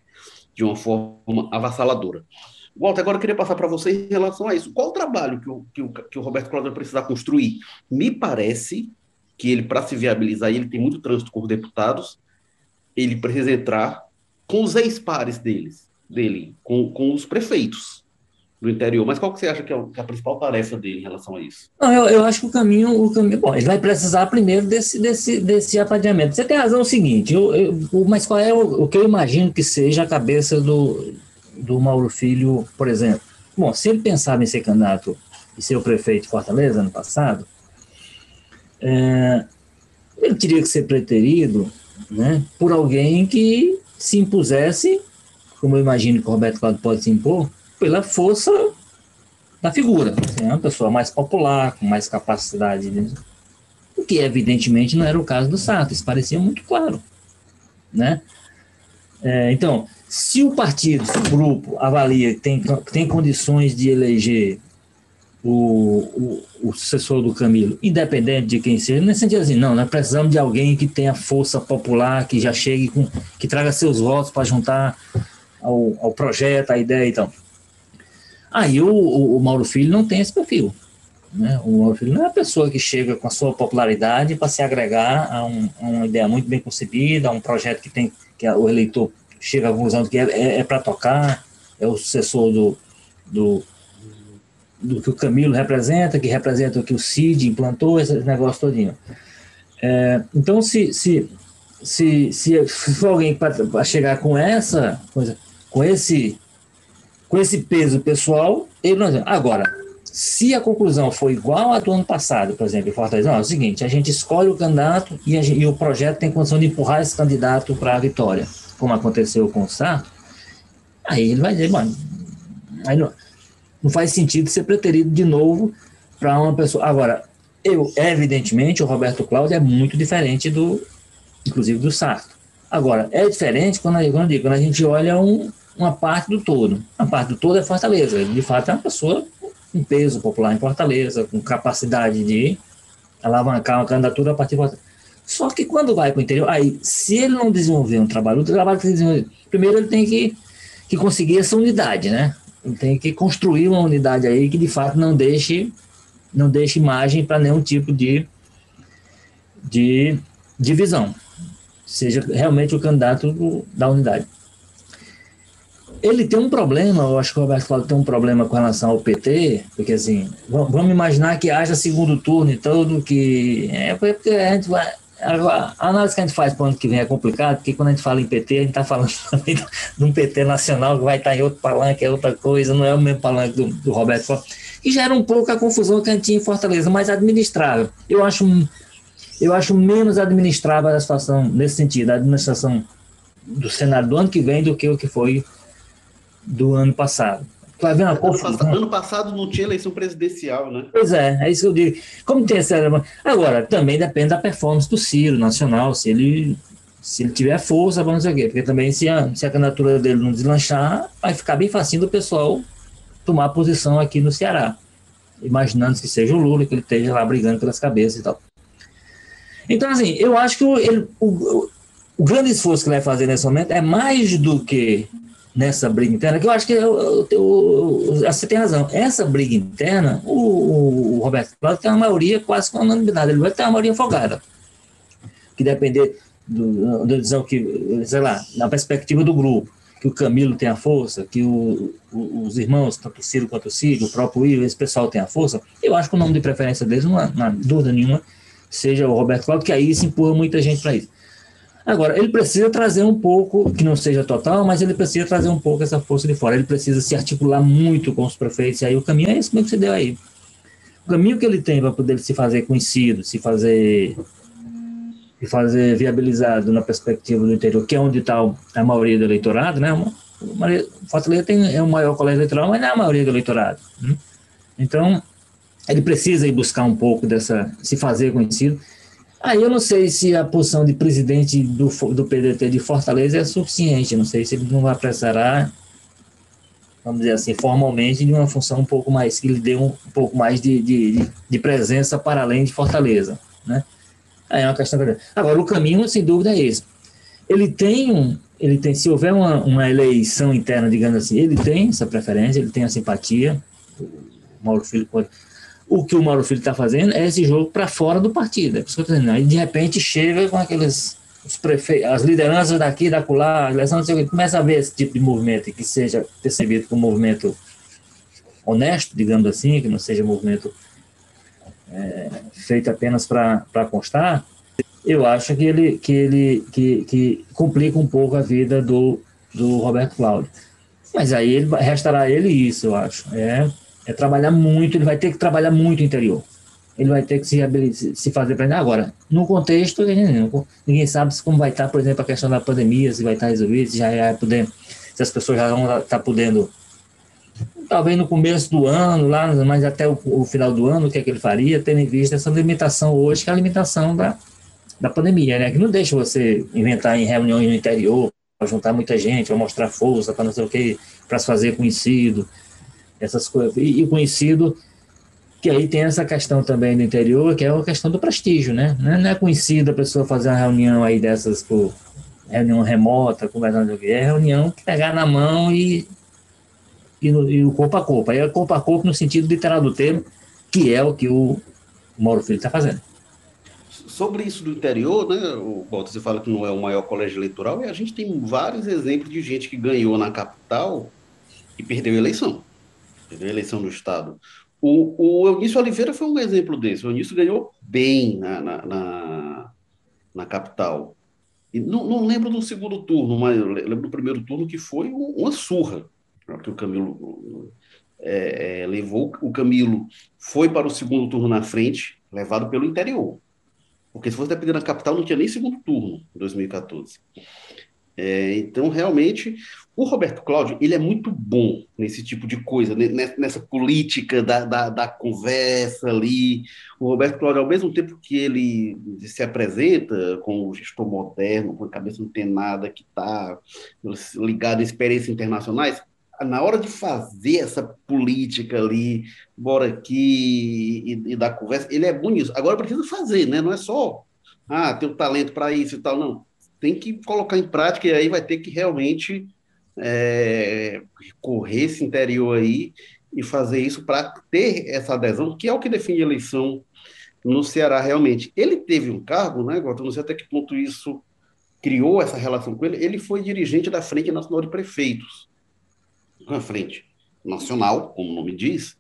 de uma forma avassaladora. Walter, agora eu queria passar para você em relação a isso. Qual o trabalho que o, que o, que o Roberto Cláudio vai precisar construir? Me parece que ele, para se viabilizar, ele tem muito trânsito com os deputados, ele precisa entrar com os ex-pares deles, dele, com, com os prefeitos do interior. Mas qual que você acha que é, é a principal tarefa dele em relação a isso? Não, eu, eu acho que o caminho, o caminho, bom, ele vai precisar primeiro desse, desse, desse apadiamento. Você tem razão é o seguinte, eu, eu, mas qual é o, o que eu imagino que seja a cabeça do, do Mauro Filho, por exemplo? Bom, se ele pensava em ser candidato e ser o prefeito de Fortaleza ano passado, é, ele teria que ser preterido né, por alguém que se impusesse, como eu imagino que o Roberto Cláudio pode se impor, pela força da figura. Uma pessoa mais popular, com mais capacidade. De... O que, evidentemente, não era o caso do Sato, isso parecia muito claro. Né? É, então, se o partido, se o grupo avalia que tem, tem condições de eleger o, o, o sucessor do Camilo, independente de quem seja, nesse sentido assim, não, nós precisamos de alguém que tenha força popular, que já chegue com, que traga seus votos para juntar ao, ao projeto, à ideia, então. Aí o, o, o, Mauro Filho não tem esse perfil. Né? O Mauro Filho não é a pessoa que chega com a sua popularidade para se agregar a, um, a, uma ideia muito bem concebida, a um projeto que tem que o eleitor chega à que é, é, é para tocar, é o sucessor do, do do que o Camilo representa, que representa o que o Cid implantou, esse negócio todinho. É, então, se, se, se, se for alguém para chegar com essa coisa, com esse, com esse peso pessoal, ele não. Agora, se a conclusão for igual à do ano passado, por exemplo, em Fortaleza, não, é o seguinte: a gente escolhe o candidato e, e o projeto tem condição de empurrar esse candidato para a vitória, como aconteceu com o Sarto, aí ele vai dizer, mano, aí não, não faz sentido ser preterido de novo para uma pessoa. Agora, eu, evidentemente, o Roberto Cláudio é muito diferente do, inclusive, do Sarto. Agora, é diferente quando, quando, digo, quando a gente olha um, uma parte do todo. A parte do todo é Fortaleza. Ele, de fato, é uma pessoa com peso popular em Fortaleza, com capacidade de alavancar uma candidatura a partir de Fortaleza. Só que quando vai para o interior, aí, se ele não desenvolver um trabalho, o trabalho que ele desenvolver, primeiro ele tem que, que conseguir essa unidade, né? Tem que construir uma unidade aí que de fato não deixe não deixe margem para nenhum tipo de, de divisão, seja realmente o candidato do, da unidade. Ele tem um problema, eu acho que o Roberto Cláudio tem um problema com relação ao PT, porque assim, vamos imaginar que haja segundo turno e tudo, que é porque a gente vai, a análise que a gente faz para o ano que vem é complicado, porque quando a gente fala em PT, a gente está falando também de um PT nacional que vai estar em outro palanque, é outra coisa, não é o mesmo palanque do, do Roberto Cláudio e gera um pouco a confusão que a gente tinha em Fortaleza, mais administrável. Eu acho, eu acho menos administrável a situação nesse sentido, a administração do Senado do ano que vem do que o que foi do ano passado. Vai uma confusão. Ano passado não tinha eleição presidencial, né? Pois é, é isso que eu digo. Como tem essa. Agora, também depende da performance do Ciro Nacional, se ele se ele tiver força, vamos dizer o quê? Porque também se a, se a candidatura dele não deslanchar, vai ficar bem facinho do pessoal tomar posição aqui no Ceará, imaginando que seja o Lula, que ele esteja lá brigando pelas cabeças e tal. Então, assim, eu acho que o, ele, o, o grande esforço que ele vai fazer nesse momento é mais do que nessa briga interna, que eu acho que eu, eu, eu, você tem razão. Essa briga interna, o, o Roberto Cláudio tem uma maioria quase com unanimidade, ele vai ter uma maioria folgada. Que depender do, da decisão que, sei lá, na perspectiva do grupo, que o Camilo tem a força, que o, os irmãos, tanto o Ciro quanto o Ciro, o próprio Will, esse pessoal tem a força, eu acho que o nome de preferência deles, não há dúvida nenhuma, seja o Roberto Cláudio, que aí se empurra muita gente para isso. Agora, ele precisa trazer um pouco, que não seja total, mas ele precisa trazer um pouco essa força de fora. Ele precisa se articular muito com os prefeitos. E aí o caminho é esse mesmo que você deu aí. O caminho que ele tem para poder se fazer conhecido, se fazer e fazer viabilizado na perspectiva do interior, que é onde está a maioria do eleitorado, né? Fortaleza tem, é o maior colégio eleitoral, mas não é a maioria do eleitorado. Né? Então, ele precisa ir buscar um pouco dessa, se fazer conhecido. Aí eu não sei se a posição de presidente do, do PDT de Fortaleza é suficiente, não sei se ele não vai precisar, vamos dizer assim, formalmente, de uma função um pouco mais, que lhe dê um, um pouco mais de, de, de presença para além de Fortaleza, né? Aí é uma questão. Agora, o caminho, sem dúvida, é esse. Ele tem um. Ele tem, se houver uma, uma eleição interna, digamos assim, ele tem essa preferência, ele tem a simpatia. O Mauro Filho pode. O que o Mauro Filho está fazendo é esse jogo para fora do partido. É por isso que eu tô dizendo. Aí, de repente, chega com aqueles. Os. As lideranças daqui, da colar, a eleição, não sei o que, começa a ver esse tipo de movimento que seja percebido como um movimento honesto, digamos assim, que não seja um movimento é, feito apenas para constar, eu acho que ele, que ele que, que complica um pouco a vida do, do Roberto Cláudio. Mas aí ele, restará ele isso, eu acho. É, é trabalhar muito, ele vai ter que trabalhar muito o interior. Ele vai ter que se, se fazer para agora. No contexto, ninguém sabe como vai estar, por exemplo, a questão da pandemia, se vai estar resolvido, se já vai poder, se as pessoas já vão estar podendo talvez no começo do ano, lá, mas até o, o, final do ano, o que é que ele faria, tendo em vista essa limitação hoje, que é a limitação da, da pandemia, né? Que não deixa você inventar em reuniões no interior, para juntar muita gente, para mostrar força, para não sei o que, para se fazer conhecido, essas coisas. E, e conhecido, que aí tem essa questão também do interior, que é a questão do prestígio, né? Não é, não é conhecido a pessoa fazer uma reunião aí dessas por reunião remota, conversando, é reunião que pegar na mão e e, no, e o corpo a corpo. Aí é corpo a corpo no sentido literal do termo, que é o que o Mauro Filho está fazendo. Sobre isso do interior, né, o Walter, você fala que não é o maior colégio eleitoral, e a gente tem vários exemplos de gente que ganhou na capital e perdeu a eleição. A eleição no estado. O, o Eunício Oliveira foi um exemplo desse. O Eunício ganhou bem na, na, na, na capital. E não, não, lembro do segundo turno, mas lembro do primeiro turno que foi uma surra. Que o Camilo é, é, levou. O Camilo foi para o segundo turno na frente, levado pelo interior. Porque se fosse depender da capital, não tinha nem segundo turno em 2014. É, então, realmente, o Roberto Cláudio, ele é muito bom nesse tipo de coisa, nessa política da, da, da, conversa ali. O Roberto Cláudio, ao mesmo tempo que ele se apresenta como gestor moderno, com a cabeça não tem nada que está ligado a experiências internacionais, na hora de fazer essa política ali, bora aqui e, e dar conversa, ele é bom nisso. Agora precisa fazer, né? Não é só, ah, tem o talento para isso e tal, não tem que colocar em prática e aí vai ter que realmente é, correr esse interior aí e fazer isso para ter essa adesão, que é o que define a eleição no Ceará realmente. Ele teve um cargo, né, Gota? Não sei até que ponto isso criou essa relação com ele. Ele foi dirigente da Frente Nacional de Prefeitos, uma frente nacional, como o nome diz,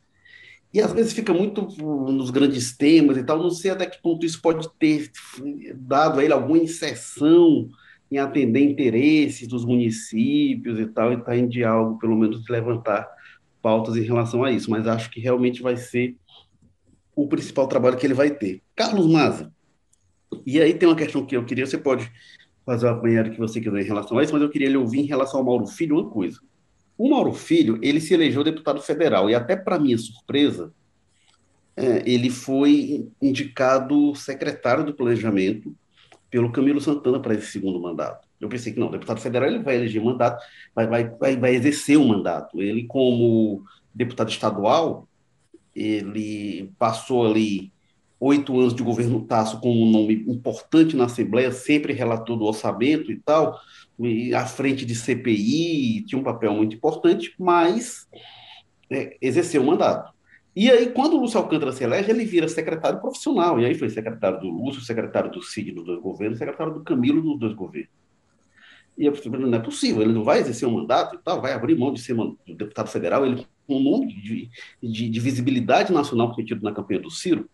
e às vezes fica muito nos grandes temas e tal, não sei até que ponto isso pode ter dado a ele alguma inserção em atender interesses dos municípios e tal, e está em diálogo, pelo menos, de levantar pautas em relação a isso, mas acho que realmente vai ser o principal trabalho que ele vai ter. Carlos Maza, e aí tem uma questão que eu queria, você pode fazer o apanhado que você quiser em relação a isso, mas eu queria lhe ouvir em relação ao Mauro Filho uma coisa. O Mauro Filho, ele se elegeu deputado federal, e até para minha surpresa, é, ele foi indicado secretário do Planejamento pelo Camilo Santana para esse segundo mandato. Eu pensei que não, o deputado federal ele vai eleger mandato, vai, vai, vai, vai exercer o mandato. Ele, como deputado estadual, ele passou ali oito anos de governo Tasso com um nome importante na Assembleia, sempre relator do orçamento e tal, à frente de CPI, tinha um papel muito importante, mas é, exerceu o mandato. E aí, quando o Lúcio Alcântara se elege, ele vira secretário profissional. E aí foi secretário do Lúcio, secretário do Cid nos dois governos, secretário do Camilo nos dois governos. E eu falei, não é possível, ele não vai exercer um mandato e tal, vai abrir mão de ser deputado federal, ele com um nome de, de, de visibilidade nacional que tido na campanha do Ciro,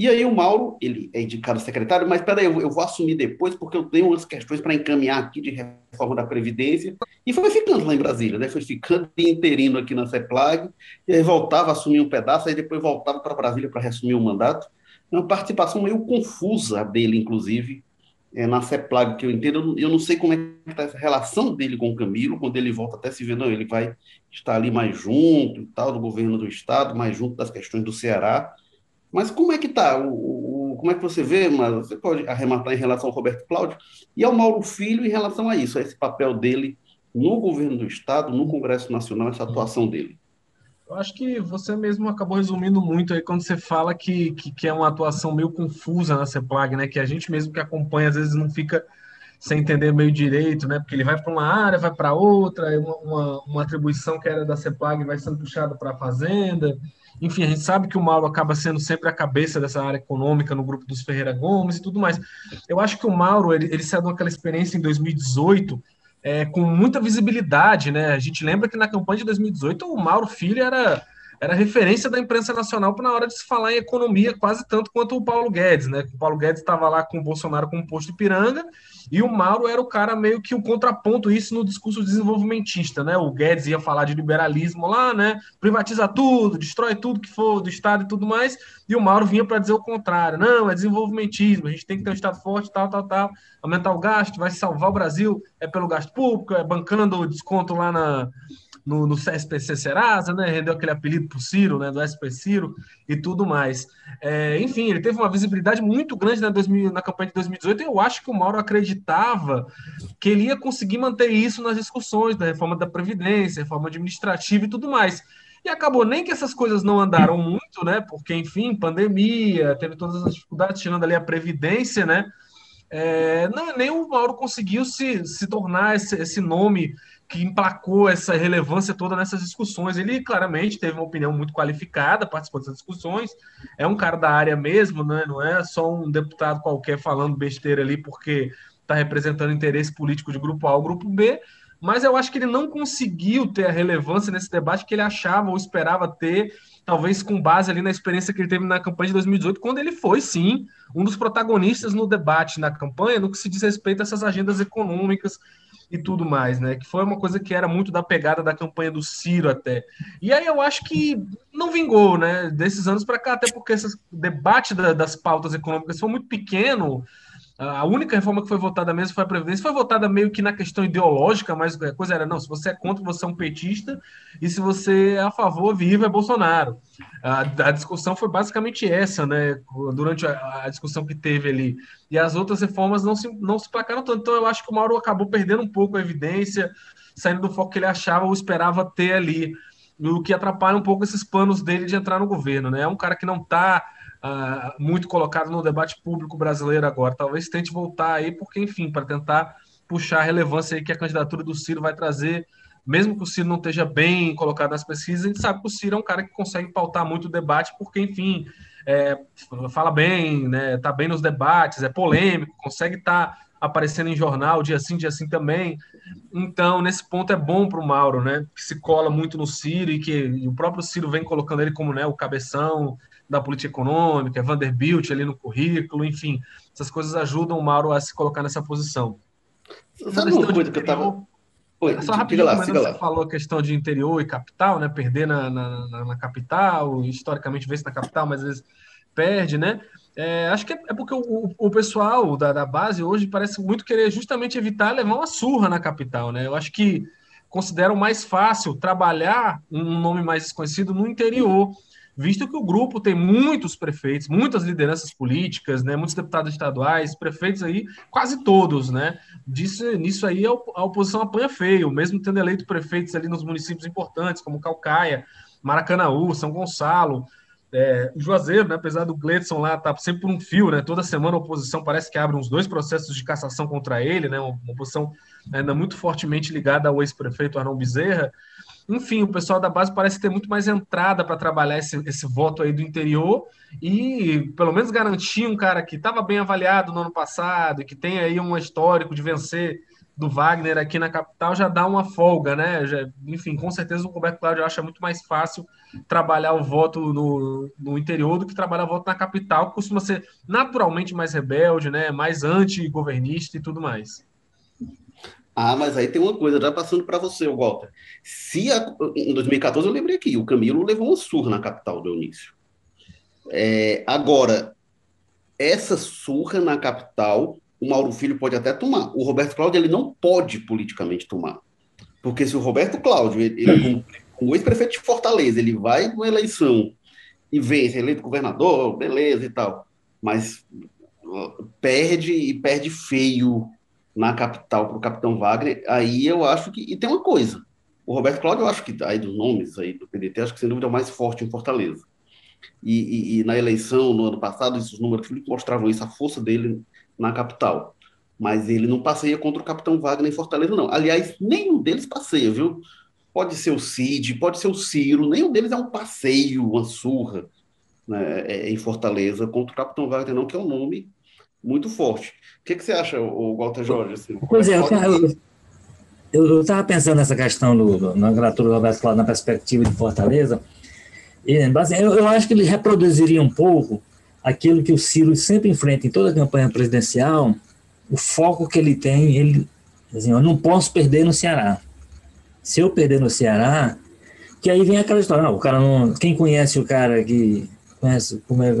e aí o Mauro, ele é indicado secretário, mas peraí, eu, eu vou assumir depois, porque eu tenho umas questões para encaminhar aqui de reforma da Previdência. E foi ficando lá em Brasília, né? Foi ficando interino aqui na CEPLAG, e aí voltava assumir um pedaço, aí depois voltava para Brasília para reassumir o mandato. É uma participação meio confusa dele, inclusive, é, na CEPLAG, que eu entendo. Eu não sei como é que está essa relação dele com o Camilo, quando ele volta até se ver, não, ele vai estar ali mais junto e tal, do governo do Estado, mais junto das questões do Ceará. Mas como é que está? O, o, como é que você vê, mas você pode arrematar em relação ao Roberto Cláudio e ao Mauro Filho em relação a isso, a esse papel dele no governo do Estado, no Congresso Nacional, essa atuação dele? Eu acho que você mesmo acabou resumindo muito aí quando você fala que, que, que é uma atuação meio confusa na CEPLAG, né? Que a gente mesmo que acompanha às vezes não fica sem entender meio direito, né? Porque ele vai para uma área, vai para outra, uma, uma, uma, atribuição que era da CEPLAG vai sendo puxada para a Fazenda. Enfim, a gente sabe que o Mauro acaba sendo sempre a cabeça dessa área econômica no grupo dos Ferreira Gomes e tudo mais. Eu acho que o Mauro, ele, ele saiu daquela experiência em 2018 é, com muita visibilidade, né? A gente lembra que na campanha de 2018 o Mauro Filho era era referência da imprensa nacional na hora de se falar em economia, quase tanto quanto o Paulo Guedes, né? O Paulo Guedes estava lá com o Bolsonaro como posto de piranga, e o Mauro era o cara meio que o contraponto isso no discurso desenvolvimentista, né? O Guedes ia falar de liberalismo lá, né? Privatiza tudo, destrói tudo que for do Estado e tudo mais, e o Mauro vinha para dizer o contrário. Não, é desenvolvimentismo, a gente tem que ter um Estado forte, tal, tal, tal, aumentar o gasto, vai salvar o Brasil, é pelo gasto público, é bancando o desconto lá na no, no SPC Serasa, né? Rendeu aquele apelido para o Ciro, né? Do SP Ciro e tudo mais. É, enfim, ele teve uma visibilidade muito grande na, 2000, na campanha de 2018 e eu acho que o Mauro acreditava que ele ia conseguir manter isso nas discussões da reforma da Previdência, reforma administrativa e tudo mais. E acabou nem que essas coisas não andaram muito, né? Porque, enfim, pandemia, teve todas as dificuldades, tirando ali a Previdência, né? É, não, nem o Mauro conseguiu se, se tornar esse, esse nome que emplacou essa relevância toda nessas discussões. Ele claramente teve uma opinião muito qualificada, participou dessas discussões, é um cara da área mesmo, né? não é só um deputado qualquer falando besteira ali porque está representando interesse político de grupo A ou grupo B, mas eu acho que ele não conseguiu ter a relevância nesse debate que ele achava ou esperava ter talvez com base ali na experiência que ele teve na campanha de 2018, quando ele foi, sim, um dos protagonistas no debate na campanha, no que se diz respeito a essas agendas econômicas e tudo mais, né? Que foi uma coisa que era muito da pegada da campanha do Ciro até. E aí eu acho que não vingou, né? Desses anos para cá, até porque esse debate da, das pautas econômicas foi muito pequeno, a única reforma que foi votada mesmo foi a Previdência, foi votada meio que na questão ideológica, mas a coisa era, não, se você é contra, você é um petista, e se você é a favor, viva é Bolsonaro. A, a discussão foi basicamente essa, né, durante a, a, discussão que teve ali. E as outras reformas não se, não se placaram tanto, então eu acho que o Mauro acabou perdendo um pouco a evidência, saindo do foco que ele achava ou esperava ter ali, o que atrapalha um pouco esses planos dele de entrar no governo, né, é um cara que não está uh, muito colocado no debate público brasileiro agora. Talvez tente voltar aí, porque, enfim, para tentar puxar a relevância aí que a candidatura do Ciro vai trazer, mesmo que o Ciro não esteja bem colocado nas pesquisas, a gente sabe que o Ciro é um cara que consegue pautar muito o debate, porque, enfim, é, fala bem, né, tá bem nos debates, é polêmico, consegue estar tá aparecendo em jornal dia sim, dia sim também. Então, nesse ponto é bom para o Mauro, né? Que se cola muito no Ciro e que e o próprio Ciro vem colocando ele como né, o cabeção da política econômica, Vanderbilt ali no currículo, enfim, essas coisas ajudam o Mauro a se colocar nessa posição. Sabe uma coisa que eu estava. Oi, só rapidinho, lá, você lá. falou a questão de interior e capital, né? Perder na, na, na, na capital, historicamente vê-se na capital, mas às vezes perde, né? É, acho que é, é porque o, o pessoal da, da, base hoje parece muito querer justamente evitar levar uma surra na capital, né? Eu acho que consideram mais fácil trabalhar um nome mais desconhecido no interior visto que o grupo tem muitos prefeitos, muitas lideranças políticas, né, muitos deputados estaduais, prefeitos aí, quase todos, né? Disso, nisso aí a oposição apanha feio, mesmo tendo eleito prefeitos ali nos municípios importantes, como Calcaia, Maracanaú, São Gonçalo, é, Juazeiro, né, apesar do Gledson lá tá sempre por um fio, né, toda semana a oposição parece que abre uns dois processos de cassação contra ele, né, uma oposição ainda muito fortemente ligada ao ex-prefeito Arnão Bezerra, enfim, o pessoal da base parece ter muito mais entrada para trabalhar esse, esse voto aí do interior e pelo menos garantir um cara que estava bem avaliado no ano passado e que tem aí um histórico de vencer do Wagner aqui na capital já dá uma folga, né? Já, enfim, com certeza o Roberto Cláudio acha muito mais fácil trabalhar o voto no, no interior do que trabalhar o voto na capital, que costuma ser naturalmente mais rebelde, né? Mais anti-governista e tudo mais. Ah, mas aí tem uma coisa, já passando para você, Walter. Se a, em 2014 eu lembrei aqui, o Camilo levou uma surra na capital do início. É, agora, essa surra na capital, o Mauro Filho pode até tomar. O Roberto Cláudio ele não pode politicamente tomar. Porque se o Roberto Cláudio, ele, ele como, ex-prefeito de Fortaleza, ele vai numa eleição e vence, eleito governador, beleza e tal, mas perde e perde feio na capital para o capitão Wagner, aí eu acho que. E tem uma coisa: o Roberto Cláudio, eu acho que, aí dos nomes aí do PDT, acho que sem dúvida é o mais forte em Fortaleza. E, e, e na eleição, no ano passado, esses números mostravam isso, a força dele na capital. Mas ele não passeia contra o capitão Wagner em Fortaleza, não. Aliás, nenhum deles passeia, viu? Pode ser o Cid, pode ser o Ciro, nenhum deles é um passeio, uma surra né, é, em Fortaleza contra o capitão Wagner, não, que é um nome muito forte. O que, que você acha, o Walter Jorge? Assim, pois é, eu estava pensando nessa questão do, do, na gratuita do Roberto Cláudio na perspectiva de Fortaleza, e, assim, eu, eu, acho que ele reproduziria um pouco aquilo que o Ciro sempre enfrenta em toda a campanha presidencial, o foco que ele tem, ele, assim, eu não posso perder no Ceará. Se eu perder no Ceará, que aí vem aquela história, não, o cara não, quem conhece o cara que conhece como é que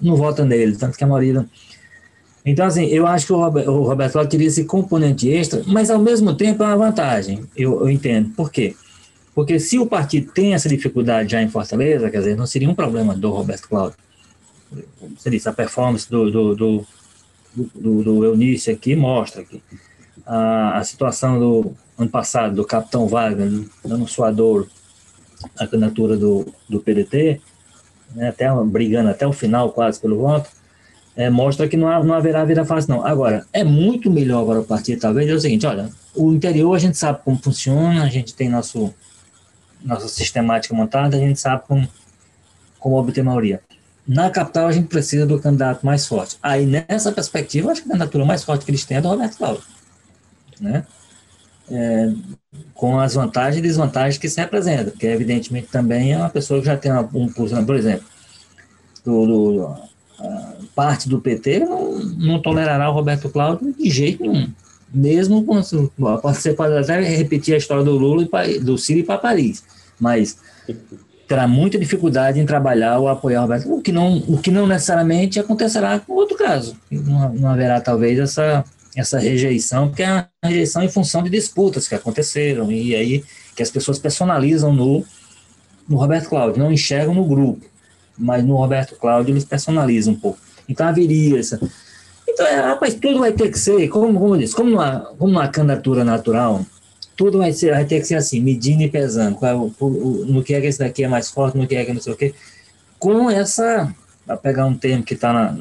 não vota nele, tanto que a maioria então, assim, eu acho que o Roberto, o Roberto Cláudio queria esse componente extra, mas ao mesmo tempo é uma vantagem, eu, eu entendo. Por quê? Porque se o partido tem essa dificuldade já em Fortaleza, quer dizer, não seria um problema do Roberto Cláudio. Seria a performance do, do, do, do, do Eunício aqui mostra que a, a situação do ano passado, do capitão Wagner, dando suador a candidatura do, do PDT, né, até, brigando até o final quase pelo voto, é, mostra que não, há, não haverá vida fácil, não. Agora, é muito melhor o partido, talvez, é o seguinte, olha, o interior a gente sabe como funciona, a gente tem nosso, nossa sistemática montada, a gente sabe como, como obter maioria. Na capital, a gente precisa do candidato mais forte. Aí, nessa perspectiva, acho que a candidatura mais forte que eles têm é do Roberto Cláudio. Né? é, com as vantagens e desvantagens que se representa, que evidentemente também é uma pessoa que já tem uma, um por exemplo, do, do parte do PT não, não, tolerará o Roberto Cláudio de jeito nenhum. Mesmo com você pode até repetir a história do Lula e do Ciro para Paris, mas terá muita dificuldade em trabalhar ou apoiar o Roberto, o que não, o que não necessariamente acontecerá com outro caso. Não, não haverá talvez essa essa rejeição, porque é uma rejeição em função de disputas que aconteceram, e aí que as pessoas personalizam no, no Roberto Cláudio, não enxergam no grupo, mas no Roberto Cláudio eles personalizam um pouco. Então haveria essa. Então, é, rapaz, tudo vai ter que ser, como, como eu disse, como numa, como numa candidatura natural, tudo vai, ser, vai ter que ser assim, medindo e pesando, qual, o, o, no que é que esse daqui é mais forte, no que é que não sei o quê, com essa, para pegar um termo que está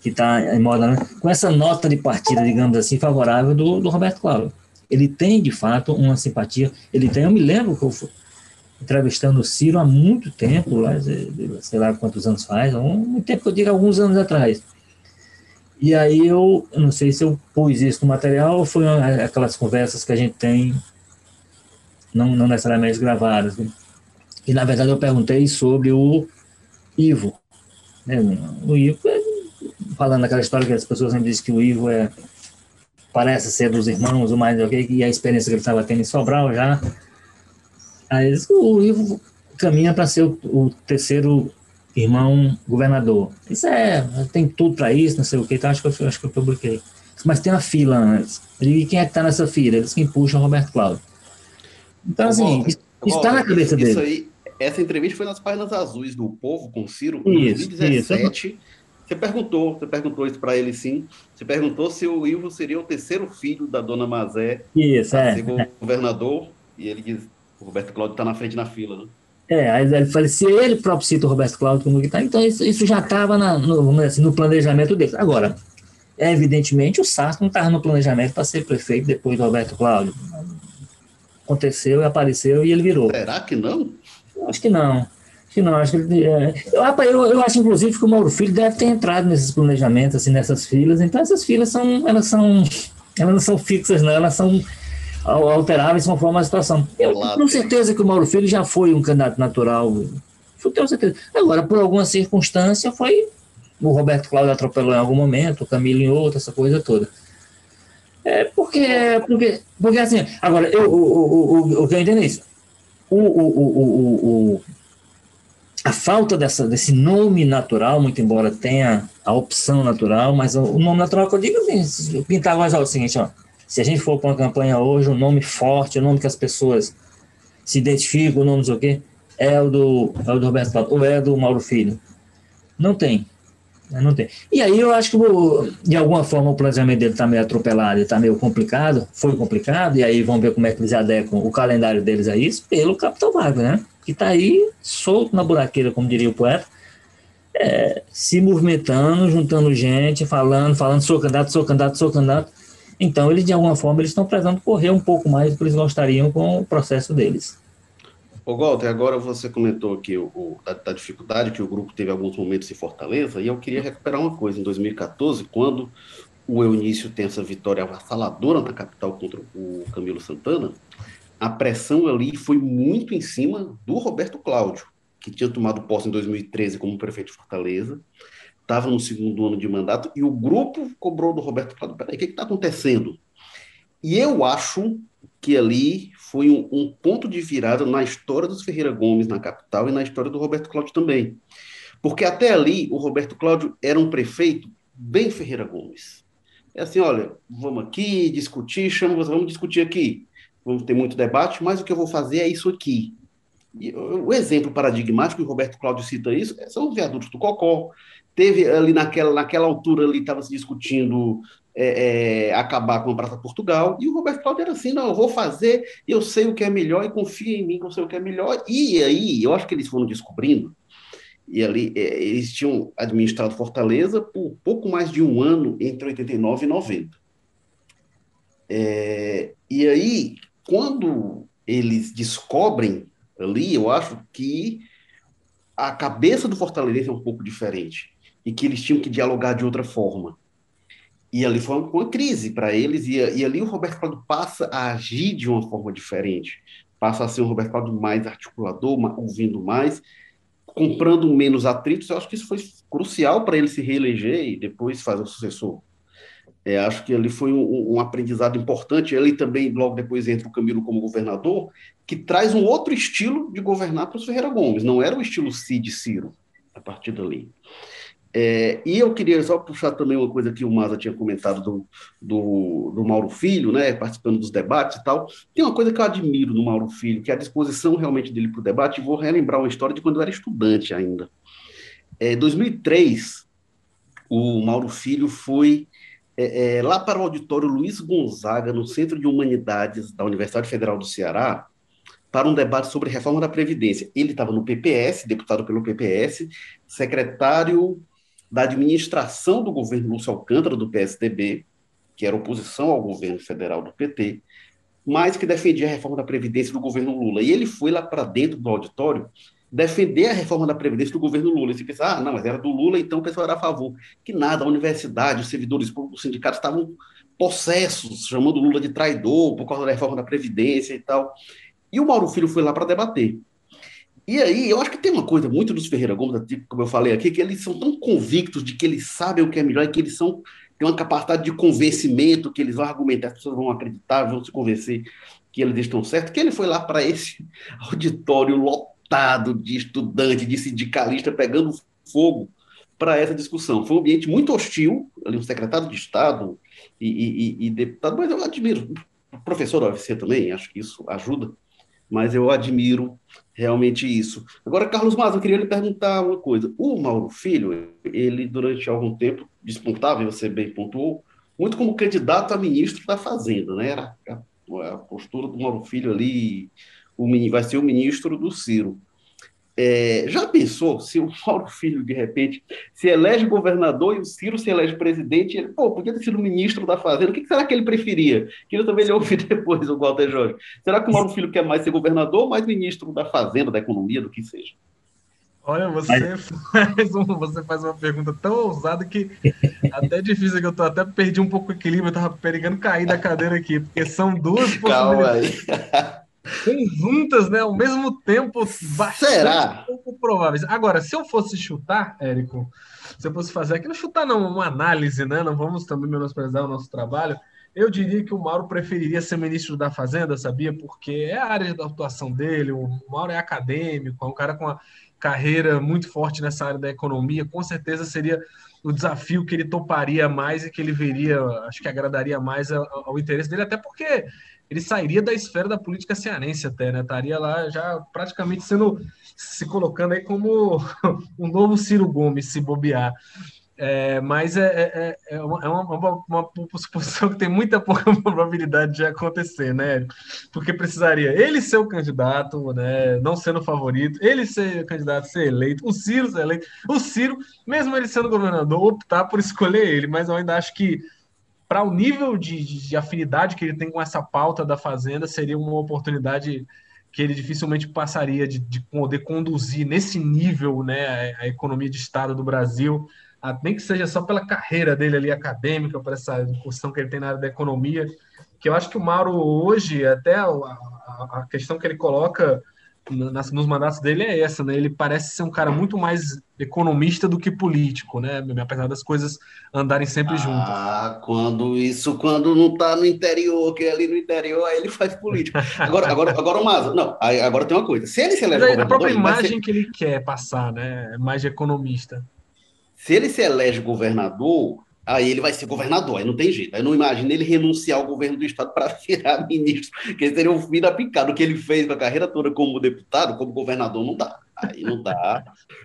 que está em moda, né? com essa nota de partida, digamos assim, favorável do, do Roberto Cláudio. Ele tem, de fato, uma simpatia. Ele tem, eu me lembro que eu fui entrevistando o Ciro há muito tempo, lá, sei lá quantos anos faz, um tempo que eu digo alguns anos atrás. E aí eu, eu não sei se eu pus isso no material ou foi aquelas conversas que a gente tem, não, não necessariamente gravadas. Né? E na verdade eu perguntei sobre o Ivo. Né? O Ivo é falando aquela história que as pessoas sempre dizem que o Ivo é, parece ser dos irmãos, o mais okay, e a experiência que ele estava tendo em Sobral já. Aí o Ivo caminha para ser o, o, terceiro irmão governador. Isso é, tem tudo para isso, não sei o que, então acho que eu, acho que eu publiquei. Mas tem uma fila antes. E quem é que está nessa fila? Eles que puxam o Roberto Cláudio. Então, assim, isso está na cabeça isso, dele. Isso aí, essa entrevista foi nas páginas azuis do Povo com Ciro em 2017. Isso. Você perguntou, você perguntou isso para ele sim. Você perguntou se o Ivo seria o terceiro filho da dona Mazé isso, a é, ser é. governador. E ele diz, o Roberto Cláudio está na frente na fila, né? É, aí ele falou, se ele próprio cita o Roberto Cláudio como que tá, então isso, isso já estava no, assim, no planejamento dele. Agora, evidentemente, o Sarto não estava no planejamento para ser prefeito depois do Roberto Cláudio. Aconteceu, apareceu e ele virou. Será que não? Acho que não que não, acho que ele, é, eu, eu, eu, acho, inclusive, que o Mauro Filho deve ter entrado nesses planejamentos, assim, nessas filas. Então, essas filas são, elas são, elas não são fixas, não, elas são alteráveis conforme a situação. Eu tenho certeza que o Mauro Filho já foi um candidato natural. Eu tenho certeza. Agora, por alguma circunstância, foi. O Roberto Cláudio atropelou em algum momento, o Camilo em outro, essa coisa toda. É porque, porque, porque assim, agora, eu, o, o, o, que eu entendo é isso. O, o, o, o, a falta dessa, desse nome natural, muito embora tenha a opção natural, mas o, nome natural que eu digo assim, pintar mais alto é o seguinte, ó, se a gente for para uma campanha hoje, um nome forte, o um nome que as pessoas se identificam, o nome não sei o quê, é o do, é o do Roberto Cláudio, ou é do Mauro Filho. Não tem. Né, não tem. E aí eu acho que, de alguma forma, o planejamento dele está meio atropelado, está meio complicado, foi complicado, e aí vamos ver como é que eles adequam o calendário deles a isso, pelo Capitão Vargas, né? que está aí solto na buraqueira, como diria o poeta, é, se movimentando, juntando gente, falando, falando, sou candidato, sou candidato, sou candidato. Então, eles, de alguma forma, eles estão precisando correr um pouco mais do que eles gostariam com o processo deles. Ô, Walter, agora você comentou aqui o, o da, da, dificuldade que o grupo teve alguns momentos em Fortaleza, e eu queria recuperar uma coisa. Em 2014, quando o Eunício tem essa vitória avassaladora na capital contra o Camilo Santana, a pressão ali foi muito em cima do Roberto Cláudio, que tinha tomado posse em 2013 como prefeito de Fortaleza, estava no segundo ano de mandato, e o grupo cobrou do Roberto Cláudio, peraí, o que está acontecendo? E eu acho que ali foi um, um, ponto de virada na história dos Ferreira Gomes na capital e na história do Roberto Cláudio também. Porque até ali o Roberto Cláudio era um prefeito bem Ferreira Gomes. É assim, olha, vamos aqui discutir, chama, vamos discutir aqui vamos ter muito debate, mas o que eu vou fazer é isso aqui. E o exemplo paradigmático, e o Roberto Cláudio cita isso, são os viadutos do Cocó. Teve ali naquela, naquela altura ali, estava se discutindo é, é, acabar com a Praça Portugal, e o Roberto Cláudio era assim, não, eu vou fazer, eu sei o que é melhor, e confia em mim que eu sei o que é melhor. E aí, eu acho que eles foram descobrindo, e ali é, eles tinham administrado Fortaleza por pouco mais de um ano, entre 89 e 90. É, e aí, quando eles descobrem ali, eu acho que a cabeça do Fortaleza é um pouco diferente e que eles tinham que dialogar de outra forma. E ali foi uma, crise para eles, e, e, ali o Roberto Cláudio passa a agir de uma forma diferente, passa a ser um Roberto Cláudio mais articulador, ouvindo mais, comprando menos atritos. Eu acho que isso foi crucial para ele se reeleger e depois fazer o sucessor. É, acho que ali foi um, um, aprendizado importante. Ele também, logo depois, entra o Camilo como governador, que traz um outro estilo de governar para o Ferreira Gomes. Não era o estilo Cid Ciro, a partir dali. É, e eu queria só puxar também uma coisa que o Maza tinha comentado do, do, do, Mauro Filho, né, participando dos debates e tal. Tem uma coisa que eu admiro no Mauro Filho, que é a disposição realmente dele para o debate. Vou relembrar uma história de quando eu era estudante ainda. Em é, 2003, o Mauro Filho foi é, é, lá para o auditório Luiz Gonzaga, no Centro de Humanidades da Universidade Federal do Ceará, para um debate sobre reforma da Previdência. Ele estava no PPS, deputado pelo PPS, secretário da administração do governo Lúcio Alcântara, do PSDB, que era oposição ao governo federal do PT, mas que defendia a reforma da Previdência do governo Lula. E ele foi lá para dentro do auditório defender a reforma da Previdência do governo Lula. E você pensa, ah, não, mas era do Lula, então o pessoal era a favor. Que nada, a universidade, os servidores públicos, os sindicatos estavam possessos, chamando Lula de traidor por causa da reforma da Previdência e tal. E o Mauro Filho foi lá para debater. E aí, eu acho que tem uma coisa muito dos Ferreira Gomes, como eu falei aqui, que eles são tão convictos de que eles sabem o que é melhor e que eles são têm uma capacidade de convencimento, que eles vão argumentar, as pessoas vão acreditar, vão se convencer que eles estão certos, que ele foi lá para esse auditório lotado de estudante, de sindicalista pegando fogo para essa discussão. Foi um ambiente muito hostil, ali um secretário de Estado e, e, e deputado, mas eu admiro, o professor da UFC também, acho que isso ajuda, mas eu admiro realmente isso. Agora, Carlos Maza, eu queria lhe perguntar uma coisa. O Mauro Filho, ele durante algum tempo despontava, e você bem pontuou, muito como candidato a ministro da Fazenda, né? Era a, a postura do Mauro Filho ali, o, vai ser o ministro do Ciro. É, já pensou se o Mauro Filho, de repente, se elege governador e o Ciro se elege presidente? Ele, pô, podia ter sido ministro da Fazenda. O que será que ele preferia? Queria também ele ouvir depois, o Walter Jorge. Será que o Mauro Filho quer mais ser governador ou mais ministro da Fazenda, da Economia, do que seja? Olha, você faz, um, você faz uma pergunta tão ousada que até é difícil que eu tô até perdi um pouco o equilíbrio, eu tava perigando cair da cadeira aqui, porque são duas possibilidades. Calma aí. Conjuntas, né, ao mesmo tempo, bastante Será? pouco prováveis. Agora, se eu fosse chutar, Érico, se eu fosse fazer aqui, não chutar não, uma análise, né, não vamos também menosprezar o nosso trabalho, eu diria que o Mauro preferiria ser ministro da Fazenda, sabia? Porque é a área da atuação dele, o Mauro é acadêmico, é um cara com uma carreira muito forte nessa área da economia, com certeza seria o desafio que ele toparia mais e que ele veria, acho que agradaria mais ao, ao interesse dele, até porque ele sairia da esfera da política cearense até, né? Estaria lá já praticamente sendo se colocando aí como um novo Ciro Gomes, se bobear. É, mas é, é, é, é uma, é uma, uma, suposição que tem muita pouca probabilidade de acontecer, né? Porque precisaria ele ser o candidato, né? Não sendo favorito, ele ser candidato, ser eleito, o Ciro ser eleito, o Ciro, mesmo ele sendo governador, optar por escolher ele, mas eu ainda acho que para o nível de, de, afinidade que ele tem com essa pauta da Fazenda, seria uma oportunidade que ele dificilmente passaria de, de poder conduzir nesse nível né, a, a, economia de Estado do Brasil, nem que seja só pela carreira dele ali acadêmica, para essa discussão que ele tem na área da economia, que eu acho que o Mauro hoje, até a, a, a questão que ele coloca nas, nos mandatos dele é essa, né? Ele parece ser um cara muito mais economista do que político, né? Apesar das coisas andarem sempre ah, juntas. Ah, quando isso, quando não tá no interior, que é ali no interior, aí ele faz política. Agora, agora, agora o Maza, não, agora tem uma coisa. Se ele se elege A própria imagem ser... que ele quer passar, né? É mais de economista. Se ele se elege governador, aí ele vai ser governador, aí não tem jeito. Aí não imagina ele renunciar ao governo do estado para virar ministro, que seria um fim da picada. O que ele fez na carreira toda como deputado, como governador, não dá. Aí não dá.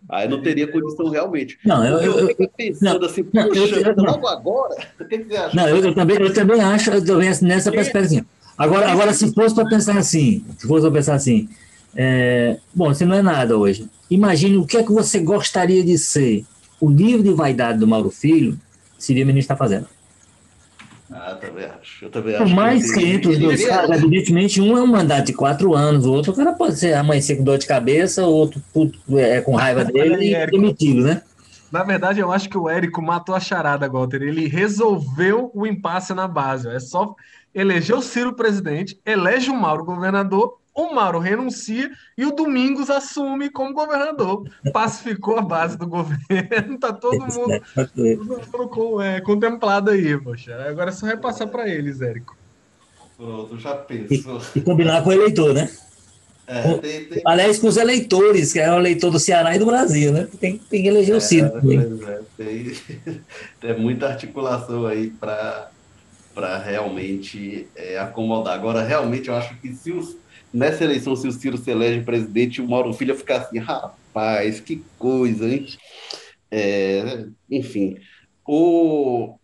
Aí não teria condição realmente. Não, eu, eu, eu, eu pensando não, assim, puxa, eu, logo agora, o que, você acha? Não, eu, também, eu também acho, eu também nessa perspectiva. Agora, agora, se fosse para pensar assim, se fosse para pensar assim, é, bom, você não é nada hoje. Imagine o que é que você gostaria de ser. O livro de vaidade do Mauro Filho seria ministro da Fazenda. Ah, também acho. Eu também acho. Por mais que, que entre os dois caras, evidentemente, um é um mandato de quatro anos, o outro o cara pode ser amanhecer com dor de cabeça, o outro puto, é, com raiva dele e demitido, né? Na verdade, eu acho que o Érico matou a charada, Walter. Ele resolveu o impasse na base. É só eleger o Ciro presidente, elege o Mauro governador, o Mauro renuncia e o Domingos assume como governador. Pacificou a base do governo, tá todo mundo, todo mundo é, contemplado aí, poxa. Agora é só repassar para eles, Érico. Pronto, já pensou. E, e combinar com o eleitor, né? É, tem, tem... Aliás, com os eleitores, que é o eleitor do Ceará e do Brasil, né? Tem, tem que eleger é, o Ciro. É, tem, tem muita articulação aí para realmente é, acomodar. Agora, realmente, eu acho que se os, nessa eleição, se o Ciro se elege presidente, o Mauro Filho ficar assim, rapaz, que coisa, hein? É, enfim, o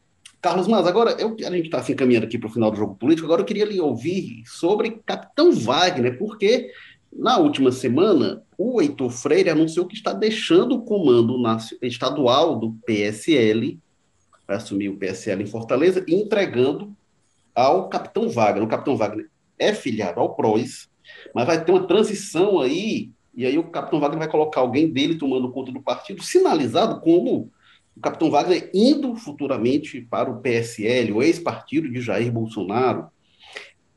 Carlos Mas, agora eu, a gente está se encaminhando aqui para o final do jogo político, agora eu queria lhe ouvir sobre Capitão Wagner, porque na última semana, o Heitor Freire anunciou que está deixando o comando estadual do PSL, para assumir o PSL em Fortaleza, e entregando ao Capitão Wagner. O Capitão Wagner é filiado ao PROS, mas vai ter uma transição aí, e aí o Capitão Wagner vai colocar alguém dele tomando conta do partido, sinalizado como o Capitão Wagner indo futuramente para o PSL, o ex-partido de Jair Bolsonaro.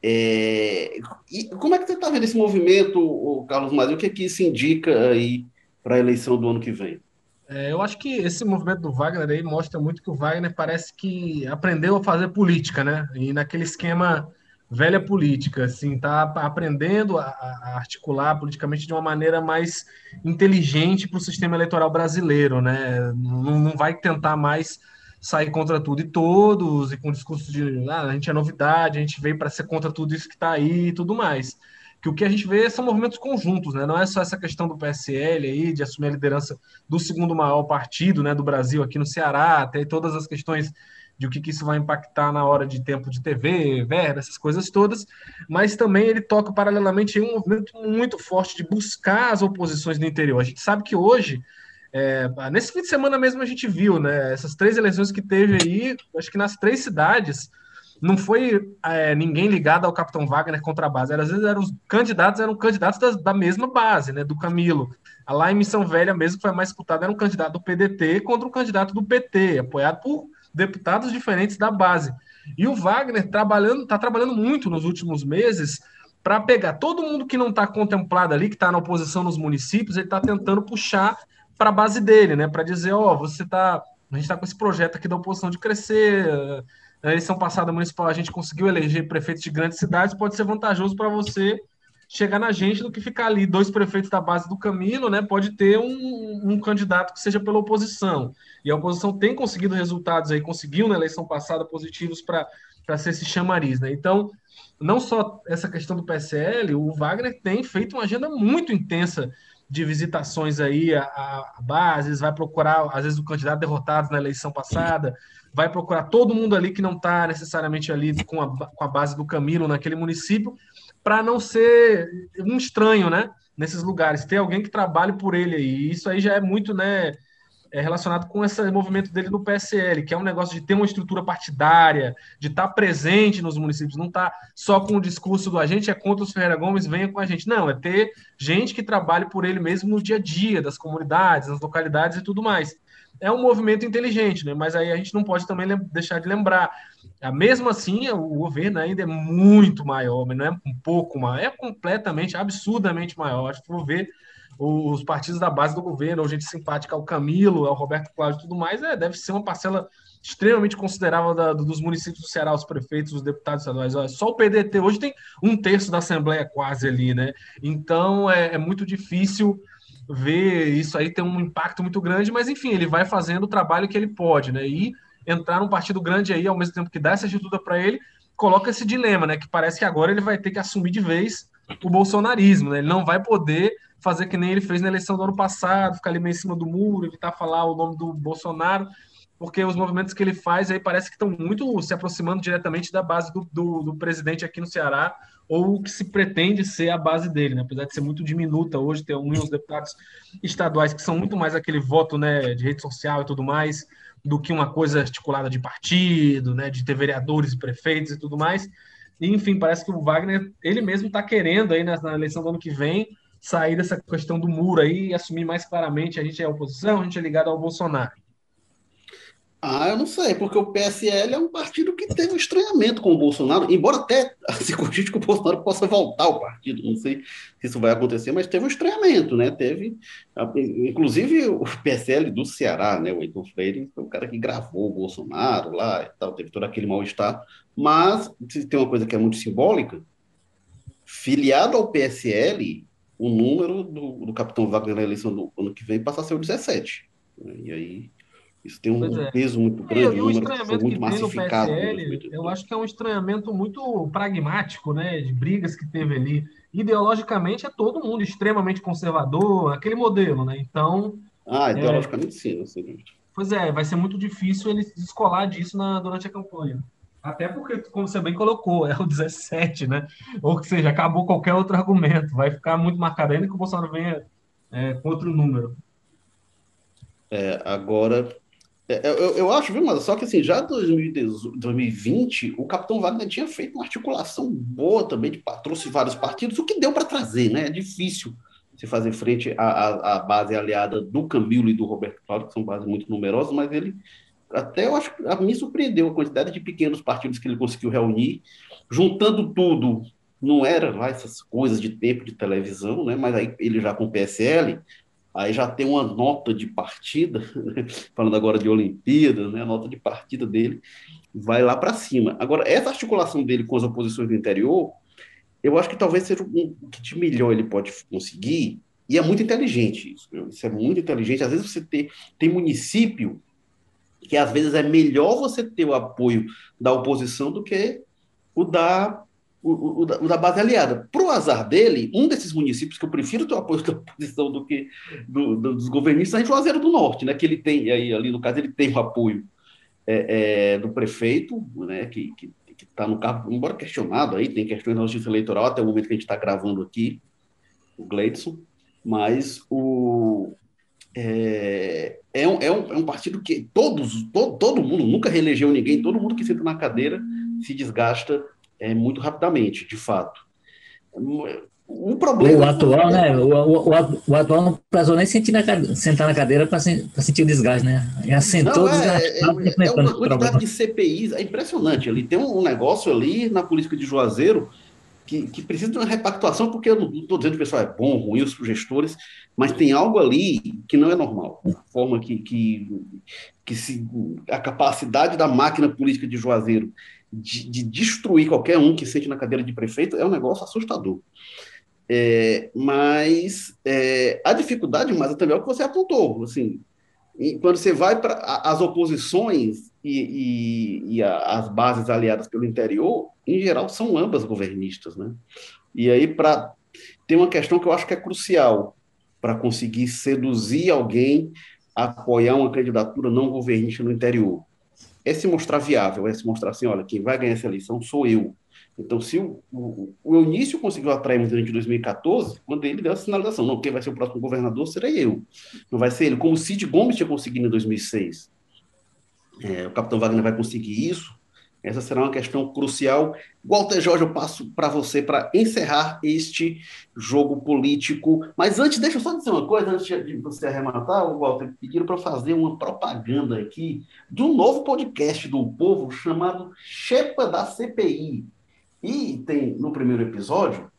É, e como é que você está vendo esse movimento, Carlos Marinho? O que é que isso indica aí para a eleição do ano que vem? É, eu acho que esse movimento do Wagner aí mostra muito que o Wagner parece que aprendeu a fazer política, né? E naquele esquema velha política, assim, tá aprendendo a, a articular politicamente de uma maneira mais inteligente para o sistema eleitoral brasileiro, né? Não, não vai tentar mais sair contra tudo e todos, e com discurso de ah, a gente é novidade, a gente veio para ser contra tudo isso que está aí e tudo mais. Que o que a gente vê são movimentos conjuntos, né? Não é só essa questão do PSL aí, de assumir a liderança do segundo maior partido né, do Brasil aqui no Ceará, até todas as questões de o que, que, isso vai impactar na hora de tempo de TV, verba, essas coisas todas, mas também ele toca paralelamente em um movimento muito forte de buscar as oposições no interior. A gente sabe que hoje é, nesse fim de semana mesmo a gente viu, né? Essas três eleições que teve aí, acho que nas três cidades, não foi é, ninguém ligado ao Capitão Wagner contra a base. Era, às vezes eram os candidatos, eram candidatos da, da, mesma base, né? Do Camilo. Lá em Missão Velha mesmo, que foi mais disputada, era um candidato do PDT contra um candidato do PT, apoiado por deputados diferentes da base. E o Wagner trabalhando, está trabalhando muito nos últimos meses para pegar todo mundo que não está contemplado ali, que está na oposição nos municípios, ele está tentando puxar para a base dele, né? Para dizer, ó, oh, você tá. A gente está com esse projeto aqui da oposição de crescer. Na eleição passada municipal, a gente conseguiu eleger prefeitos de grandes cidades, pode ser vantajoso para você chegar na gente do que ficar ali dois prefeitos da base do Camilo, né? Pode ter um, um candidato que seja pela oposição. E a oposição tem conseguido resultados aí, conseguiu na eleição passada positivos para ser esse chamariz, né? Então, não só essa questão do PSL, o Wagner tem feito uma agenda muito intensa de visitações aí a, a, bases, vai procurar, às vezes, o candidato derrotado na eleição passada, vai procurar todo mundo ali que não está necessariamente ali com a, com a base do Camilo naquele município, para não ser um estranho, né? Nesses lugares, ter alguém que trabalhe por ele aí. Isso aí já é muito, né? é relacionado com esse movimento dele no PSL, que é um negócio de ter uma estrutura partidária, de estar tá presente nos municípios, não estar tá só com o discurso do a gente é contra os Ferreira Gomes, venha com a gente. Não, é ter gente que trabalhe por ele mesmo no dia a dia, das comunidades, nas localidades e tudo mais. É um movimento inteligente, né? mas aí a gente não pode também deixar de lembrar. Ah, mesmo assim, o governo ainda é muito maior, mas não é um pouco maior, é completamente, absurdamente maior. Acho que vou ver os partidos da base do governo, ou gente simpática ao Camilo, ao Roberto Cláudio e tudo mais, é, deve ser uma parcela extremamente considerável da, dos municípios do Ceará, os prefeitos, os deputados estaduais. Olha, só o PDT hoje tem um terço da Assembleia quase ali, né? Então é, é muito difícil ver isso aí ter um impacto muito grande, mas enfim, ele vai fazendo o trabalho que ele pode, né? E entrar num partido grande aí, ao mesmo tempo que dá essa ajuda para ele, coloca esse dilema, né? Que parece que agora ele vai ter que assumir de vez o bolsonarismo, né? Ele não vai poder fazer que nem ele fez na eleição do ano passado, ficar ali meio em cima do muro, evitar falar o nome do Bolsonaro, porque os movimentos que ele faz aí parece que estão muito se aproximando diretamente da base do, do, do presidente aqui no Ceará, ou o que se pretende ser a base dele, né? apesar de ser muito diminuta hoje, ter uns deputados estaduais que são muito mais aquele voto né, de rede social e tudo mais, do que uma coisa articulada de partido, né, de ter vereadores e prefeitos e tudo mais. E, enfim, parece que o Wagner, ele mesmo está querendo aí na, na eleição do ano que vem sair dessa questão do muro aí e assumir mais claramente a gente é oposição, a gente é ligado ao Bolsonaro. Ah, eu não sei, porque o PSL é um partido que teve um estranhamento com o Bolsonaro, embora até se cogite que o Bolsonaro possa voltar ao partido, não sei se isso vai acontecer, mas teve um estranhamento, né? Teve, inclusive o PSL do Ceará, né? O Heitor Freire foi o cara que gravou o Bolsonaro lá e tal, teve todo aquele mal-estar, mas se tem uma coisa que é muito simbólica, filiado ao PSL, o número do, do capitão Wagner na eleição do ano que vem passa a ser o 17. Né? E aí isso tem um é. peso muito grande, e, um estranhamento muito que tem no PSL, eu acho que é um estranhamento muito pragmático, né, de brigas que teve ali. Ideologicamente é todo mundo extremamente conservador, aquele modelo, né? Então. Ah, é, ideologicamente é, sim, sei. Pois é, vai ser muito difícil ele descolar disso na, durante a campanha. Até porque, como você bem colocou, é o 17, né? Ou seja, acabou qualquer outro argumento. Vai ficar muito marcado ainda que o Bolsonaro venha é, com outro número. É, agora, é, eu, eu acho, viu, mas só que assim, já em 2020, o Capitão Wagner tinha feito uma articulação boa também, de, trouxe vários partidos, o que deu para trazer, né? É difícil se fazer frente à, à, base aliada do Camilo e do Roberto Cláudio, que são bases muito numerosas, mas ele até eu acho a surpreendeu a quantidade de pequenos partidos que ele conseguiu reunir, juntando tudo. Não era lá essas coisas de tempo de televisão, né? Mas aí ele já com o PSL, aí já tem uma nota de partida, né? falando agora de Olimpíada, né? a nota de partida dele vai lá para cima. Agora, essa articulação dele com as oposições do interior, eu acho que talvez seja o que de melhor ele pode conseguir, e é muito inteligente isso, isso é muito inteligente. Às vezes você tem, tem município que às vezes é melhor você ter o apoio da oposição do que o da o, o, da, o, da, base aliada. Para o azar dele, um desses municípios que eu prefiro ter o apoio da oposição do que do, do, dos governistas é Juazeiro do Norte, né? Que ele tem, aí, ali no caso, ele tem o apoio é, é, do prefeito, né? Que está no cargo, embora questionado aí, tem questões na justiça eleitoral até o momento que a gente está gravando aqui, o Gleidson, mas o, é, é, um, é, um, é um partido que todos, todo, todo mundo, nunca reelegeu ninguém, todo mundo que senta na cadeira se desgasta é, muito rapidamente, de fato. O problema. O atual, né? O, o, o, atual não precisou nem sentir na, sentar na cadeira para sentir o desgaste, né? Já sentou não, é, é, é, é uma quantidade de CPIs, é impressionante. Ele tem um negócio ali na política de Juazeiro que, que precisa de uma repactuação, porque eu não estou dizendo que o pessoal é bom, ruim, os gestores, mas tem algo ali que não é normal. A forma que, que, que se, a capacidade da máquina política de Juazeiro de, de, destruir qualquer um que sente na cadeira de prefeito é um negócio assustador. É, mas é, a dificuldade, mas também é o que você apontou, assim, quando você vai para as oposições e, e, e a, as bases aliadas pelo interior, em geral, são ambas governistas, né? E aí, para tem uma questão que eu acho que é crucial para conseguir seduzir alguém a apoiar uma candidatura não governista no interior é se mostrar viável, é se mostrar assim, olha, quem vai ganhar essa eleição sou eu. Então, se o, o, o Eunício conseguiu atrair em 2014, quando ele deu a sinalização, não, quem vai ser o próximo governador serei eu, não vai ser ele, como o Cid Gomes tinha conseguido em 2006. É, o capitão Wagner vai conseguir isso, essa será uma questão crucial. Walter Jorge, eu passo para você para encerrar este jogo político. Mas antes, deixa eu só dizer uma coisa, antes de você arrematar, Walter, pediram para fazer uma propaganda aqui de um novo podcast do Povo chamado Chepa da CPI. E tem no primeiro episódio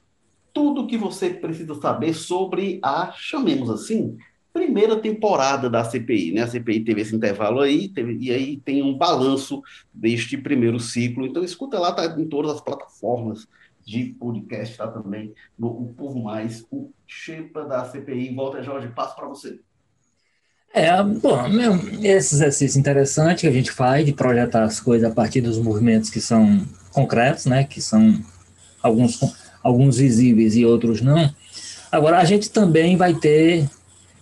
tudo o que você precisa saber sobre a, chamemos assim, primeira temporada da CPI, né? A CPI teve esse intervalo aí, teve, e aí tem um balanço deste primeiro ciclo. Então, escuta lá, tá em todas as plataformas de podcast, tá também no O Povo Mais, o Chepa da CPI. Volta, Jorge, passo para você. É, bom, meu, esse exercício interessante que a gente faz de projetar as coisas a partir dos movimentos que são concretos, né? Que são alguns, alguns visíveis e outros não. Agora, a gente também vai ter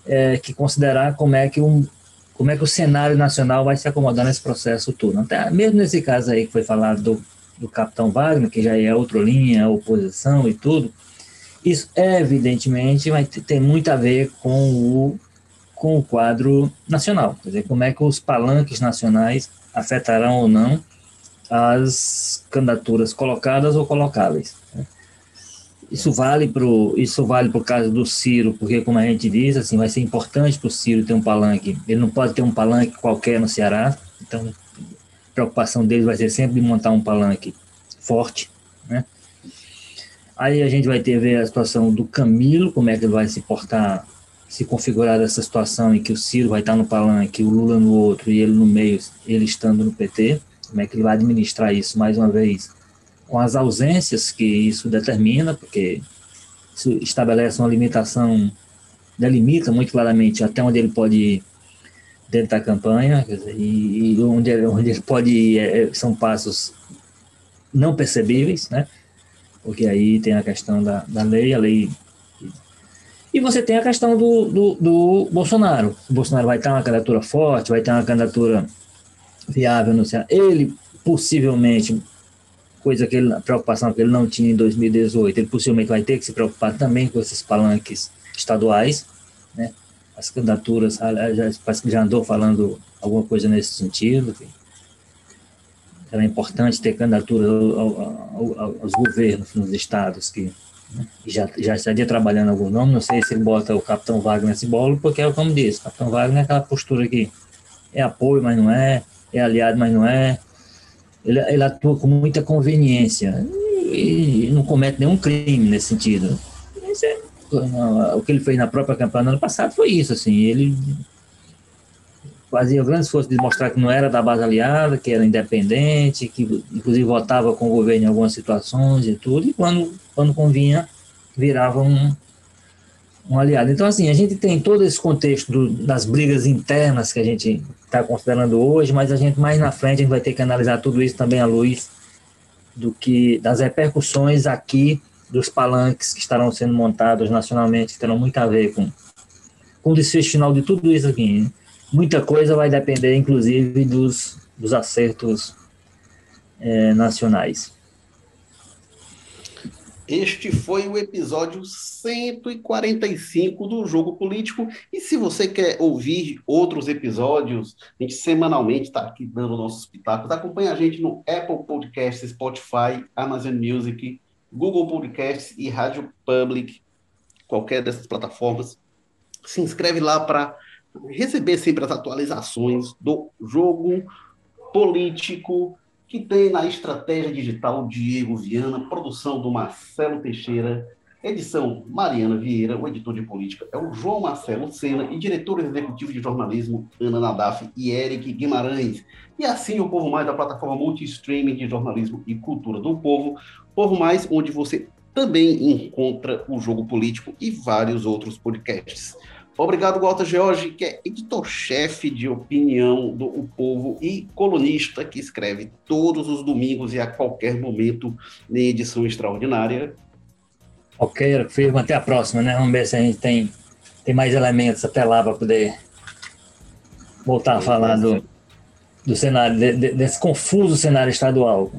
é, que considerar como é que um como é que o cenário nacional vai se acomodar nesse processo todo. Até mesmo nesse caso aí que foi falado do, do capitão Wagner, que já é outra linha, oposição e tudo, isso evidentemente vai ter muito a ver com o, com o quadro nacional, quer dizer, como é que os palanques nacionais afetarão ou não as candidaturas colocadas ou colocáveis. Né? Isso vale para isso vale caso do Ciro, porque como a gente diz, assim, vai ser importante para o Ciro ter um palanque. Ele não pode ter um palanque qualquer no Ceará. Então, a preocupação deles vai ser sempre montar um palanque forte, né? Aí a gente vai ter ver a situação do Camilo, como é que ele vai se portar, se configurar essa situação em que o Ciro vai estar no palanque, o Lula no outro e ele no meio, ele estando no PT, como é que ele vai administrar isso mais uma vez, com as ausências que isso determina, porque isso estabelece uma limitação, delimita muito claramente até onde ele pode ir dentro da campanha, e, e, onde, onde ele pode ir é, são passos não percebíveis, né? Porque aí tem a questão da, da lei, a lei. E você tem a questão do, do, do Bolsonaro. O Bolsonaro vai ter uma candidatura forte, vai ter uma candidatura viável no Ceará. Ele possivelmente, coisa que ele, preocupação que ele não tinha em 2018, ele possivelmente vai ter que se preocupar também com esses palanques estaduais, né? As candidaturas, já, parece que já andou falando alguma coisa nesse sentido. Era importante ter candidatura aos governos nos estados que né, já, já estaria trabalhando algum nome, não sei se ele bota o Capitão Wagner nesse bolo, porque é como diz, Capitão Wagner é aquela postura que é apoio, mas não é, é aliado, mas não é, ele, ele atua com muita conveniência e, e não comete nenhum crime nesse sentido. É, o que ele fez na própria campanha no ano passado foi isso, assim, ele fazia grande esforço de mostrar que não era da base aliada, que era independente, que inclusive votava com o governo em algumas situações e tudo, e quando, quando convinha, virava um, um aliado. Então, assim, a gente tem todo esse contexto do, das brigas internas que a gente está considerando hoje, mas a gente mais na frente a gente vai ter que analisar tudo isso também à luz do que das repercussões aqui dos palanques que estarão sendo montados nacionalmente, que terão muito a ver com, com o desfecho final de tudo isso aqui. Muita coisa vai depender, inclusive, dos, dos acertos é, nacionais. Este foi o episódio 145 do Jogo Político. E se você quer ouvir outros episódios, a gente semanalmente está aqui dando nossos pitacos. Acompanhe a gente no Apple Podcasts, Spotify, Amazon Music, Google Podcasts e Rádio Public, qualquer dessas plataformas. Se inscreve lá para receber sempre as atualizações do jogo político que tem na estratégia digital Diego Viana, produção do Marcelo Teixeira, edição Mariana Vieira, o editor de política é o João Marcelo Sena e diretores executivos de jornalismo Ana Nadaf e Eric Guimarães. E assim o Povo Mais da plataforma multi-streaming de jornalismo e cultura do povo, Povo Mais, onde você também encontra o jogo político e vários outros podcasts. Obrigado, Walter George, que é editor-chefe de opinião do o Povo e colunista que escreve todos os domingos e a qualquer momento em edição extraordinária. Ok, firme, até a próxima, né? Vamos ver se a gente tem, tem mais elementos até lá para poder voltar a falar do, do cenário, de, de, desse confuso cenário estadual.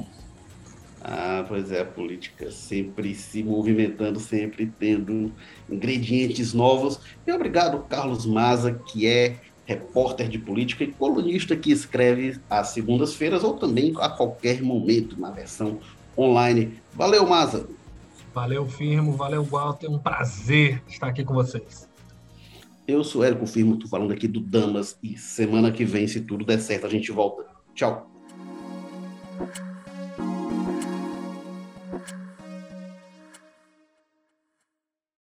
Ah, pois é, a política sempre se movimentando, sempre tendo ingredientes novos. E obrigado, Carlos Maza, que é repórter de política e colunista que escreve às segundas-feiras ou também a qualquer momento na versão online. Valeu, Maza. Valeu, Firmo. Valeu, Walter. Um prazer estar aqui com vocês. Eu sou Érico Firmo, estou falando aqui do Damas e semana que vem, se tudo der certo, a gente volta. Tchau.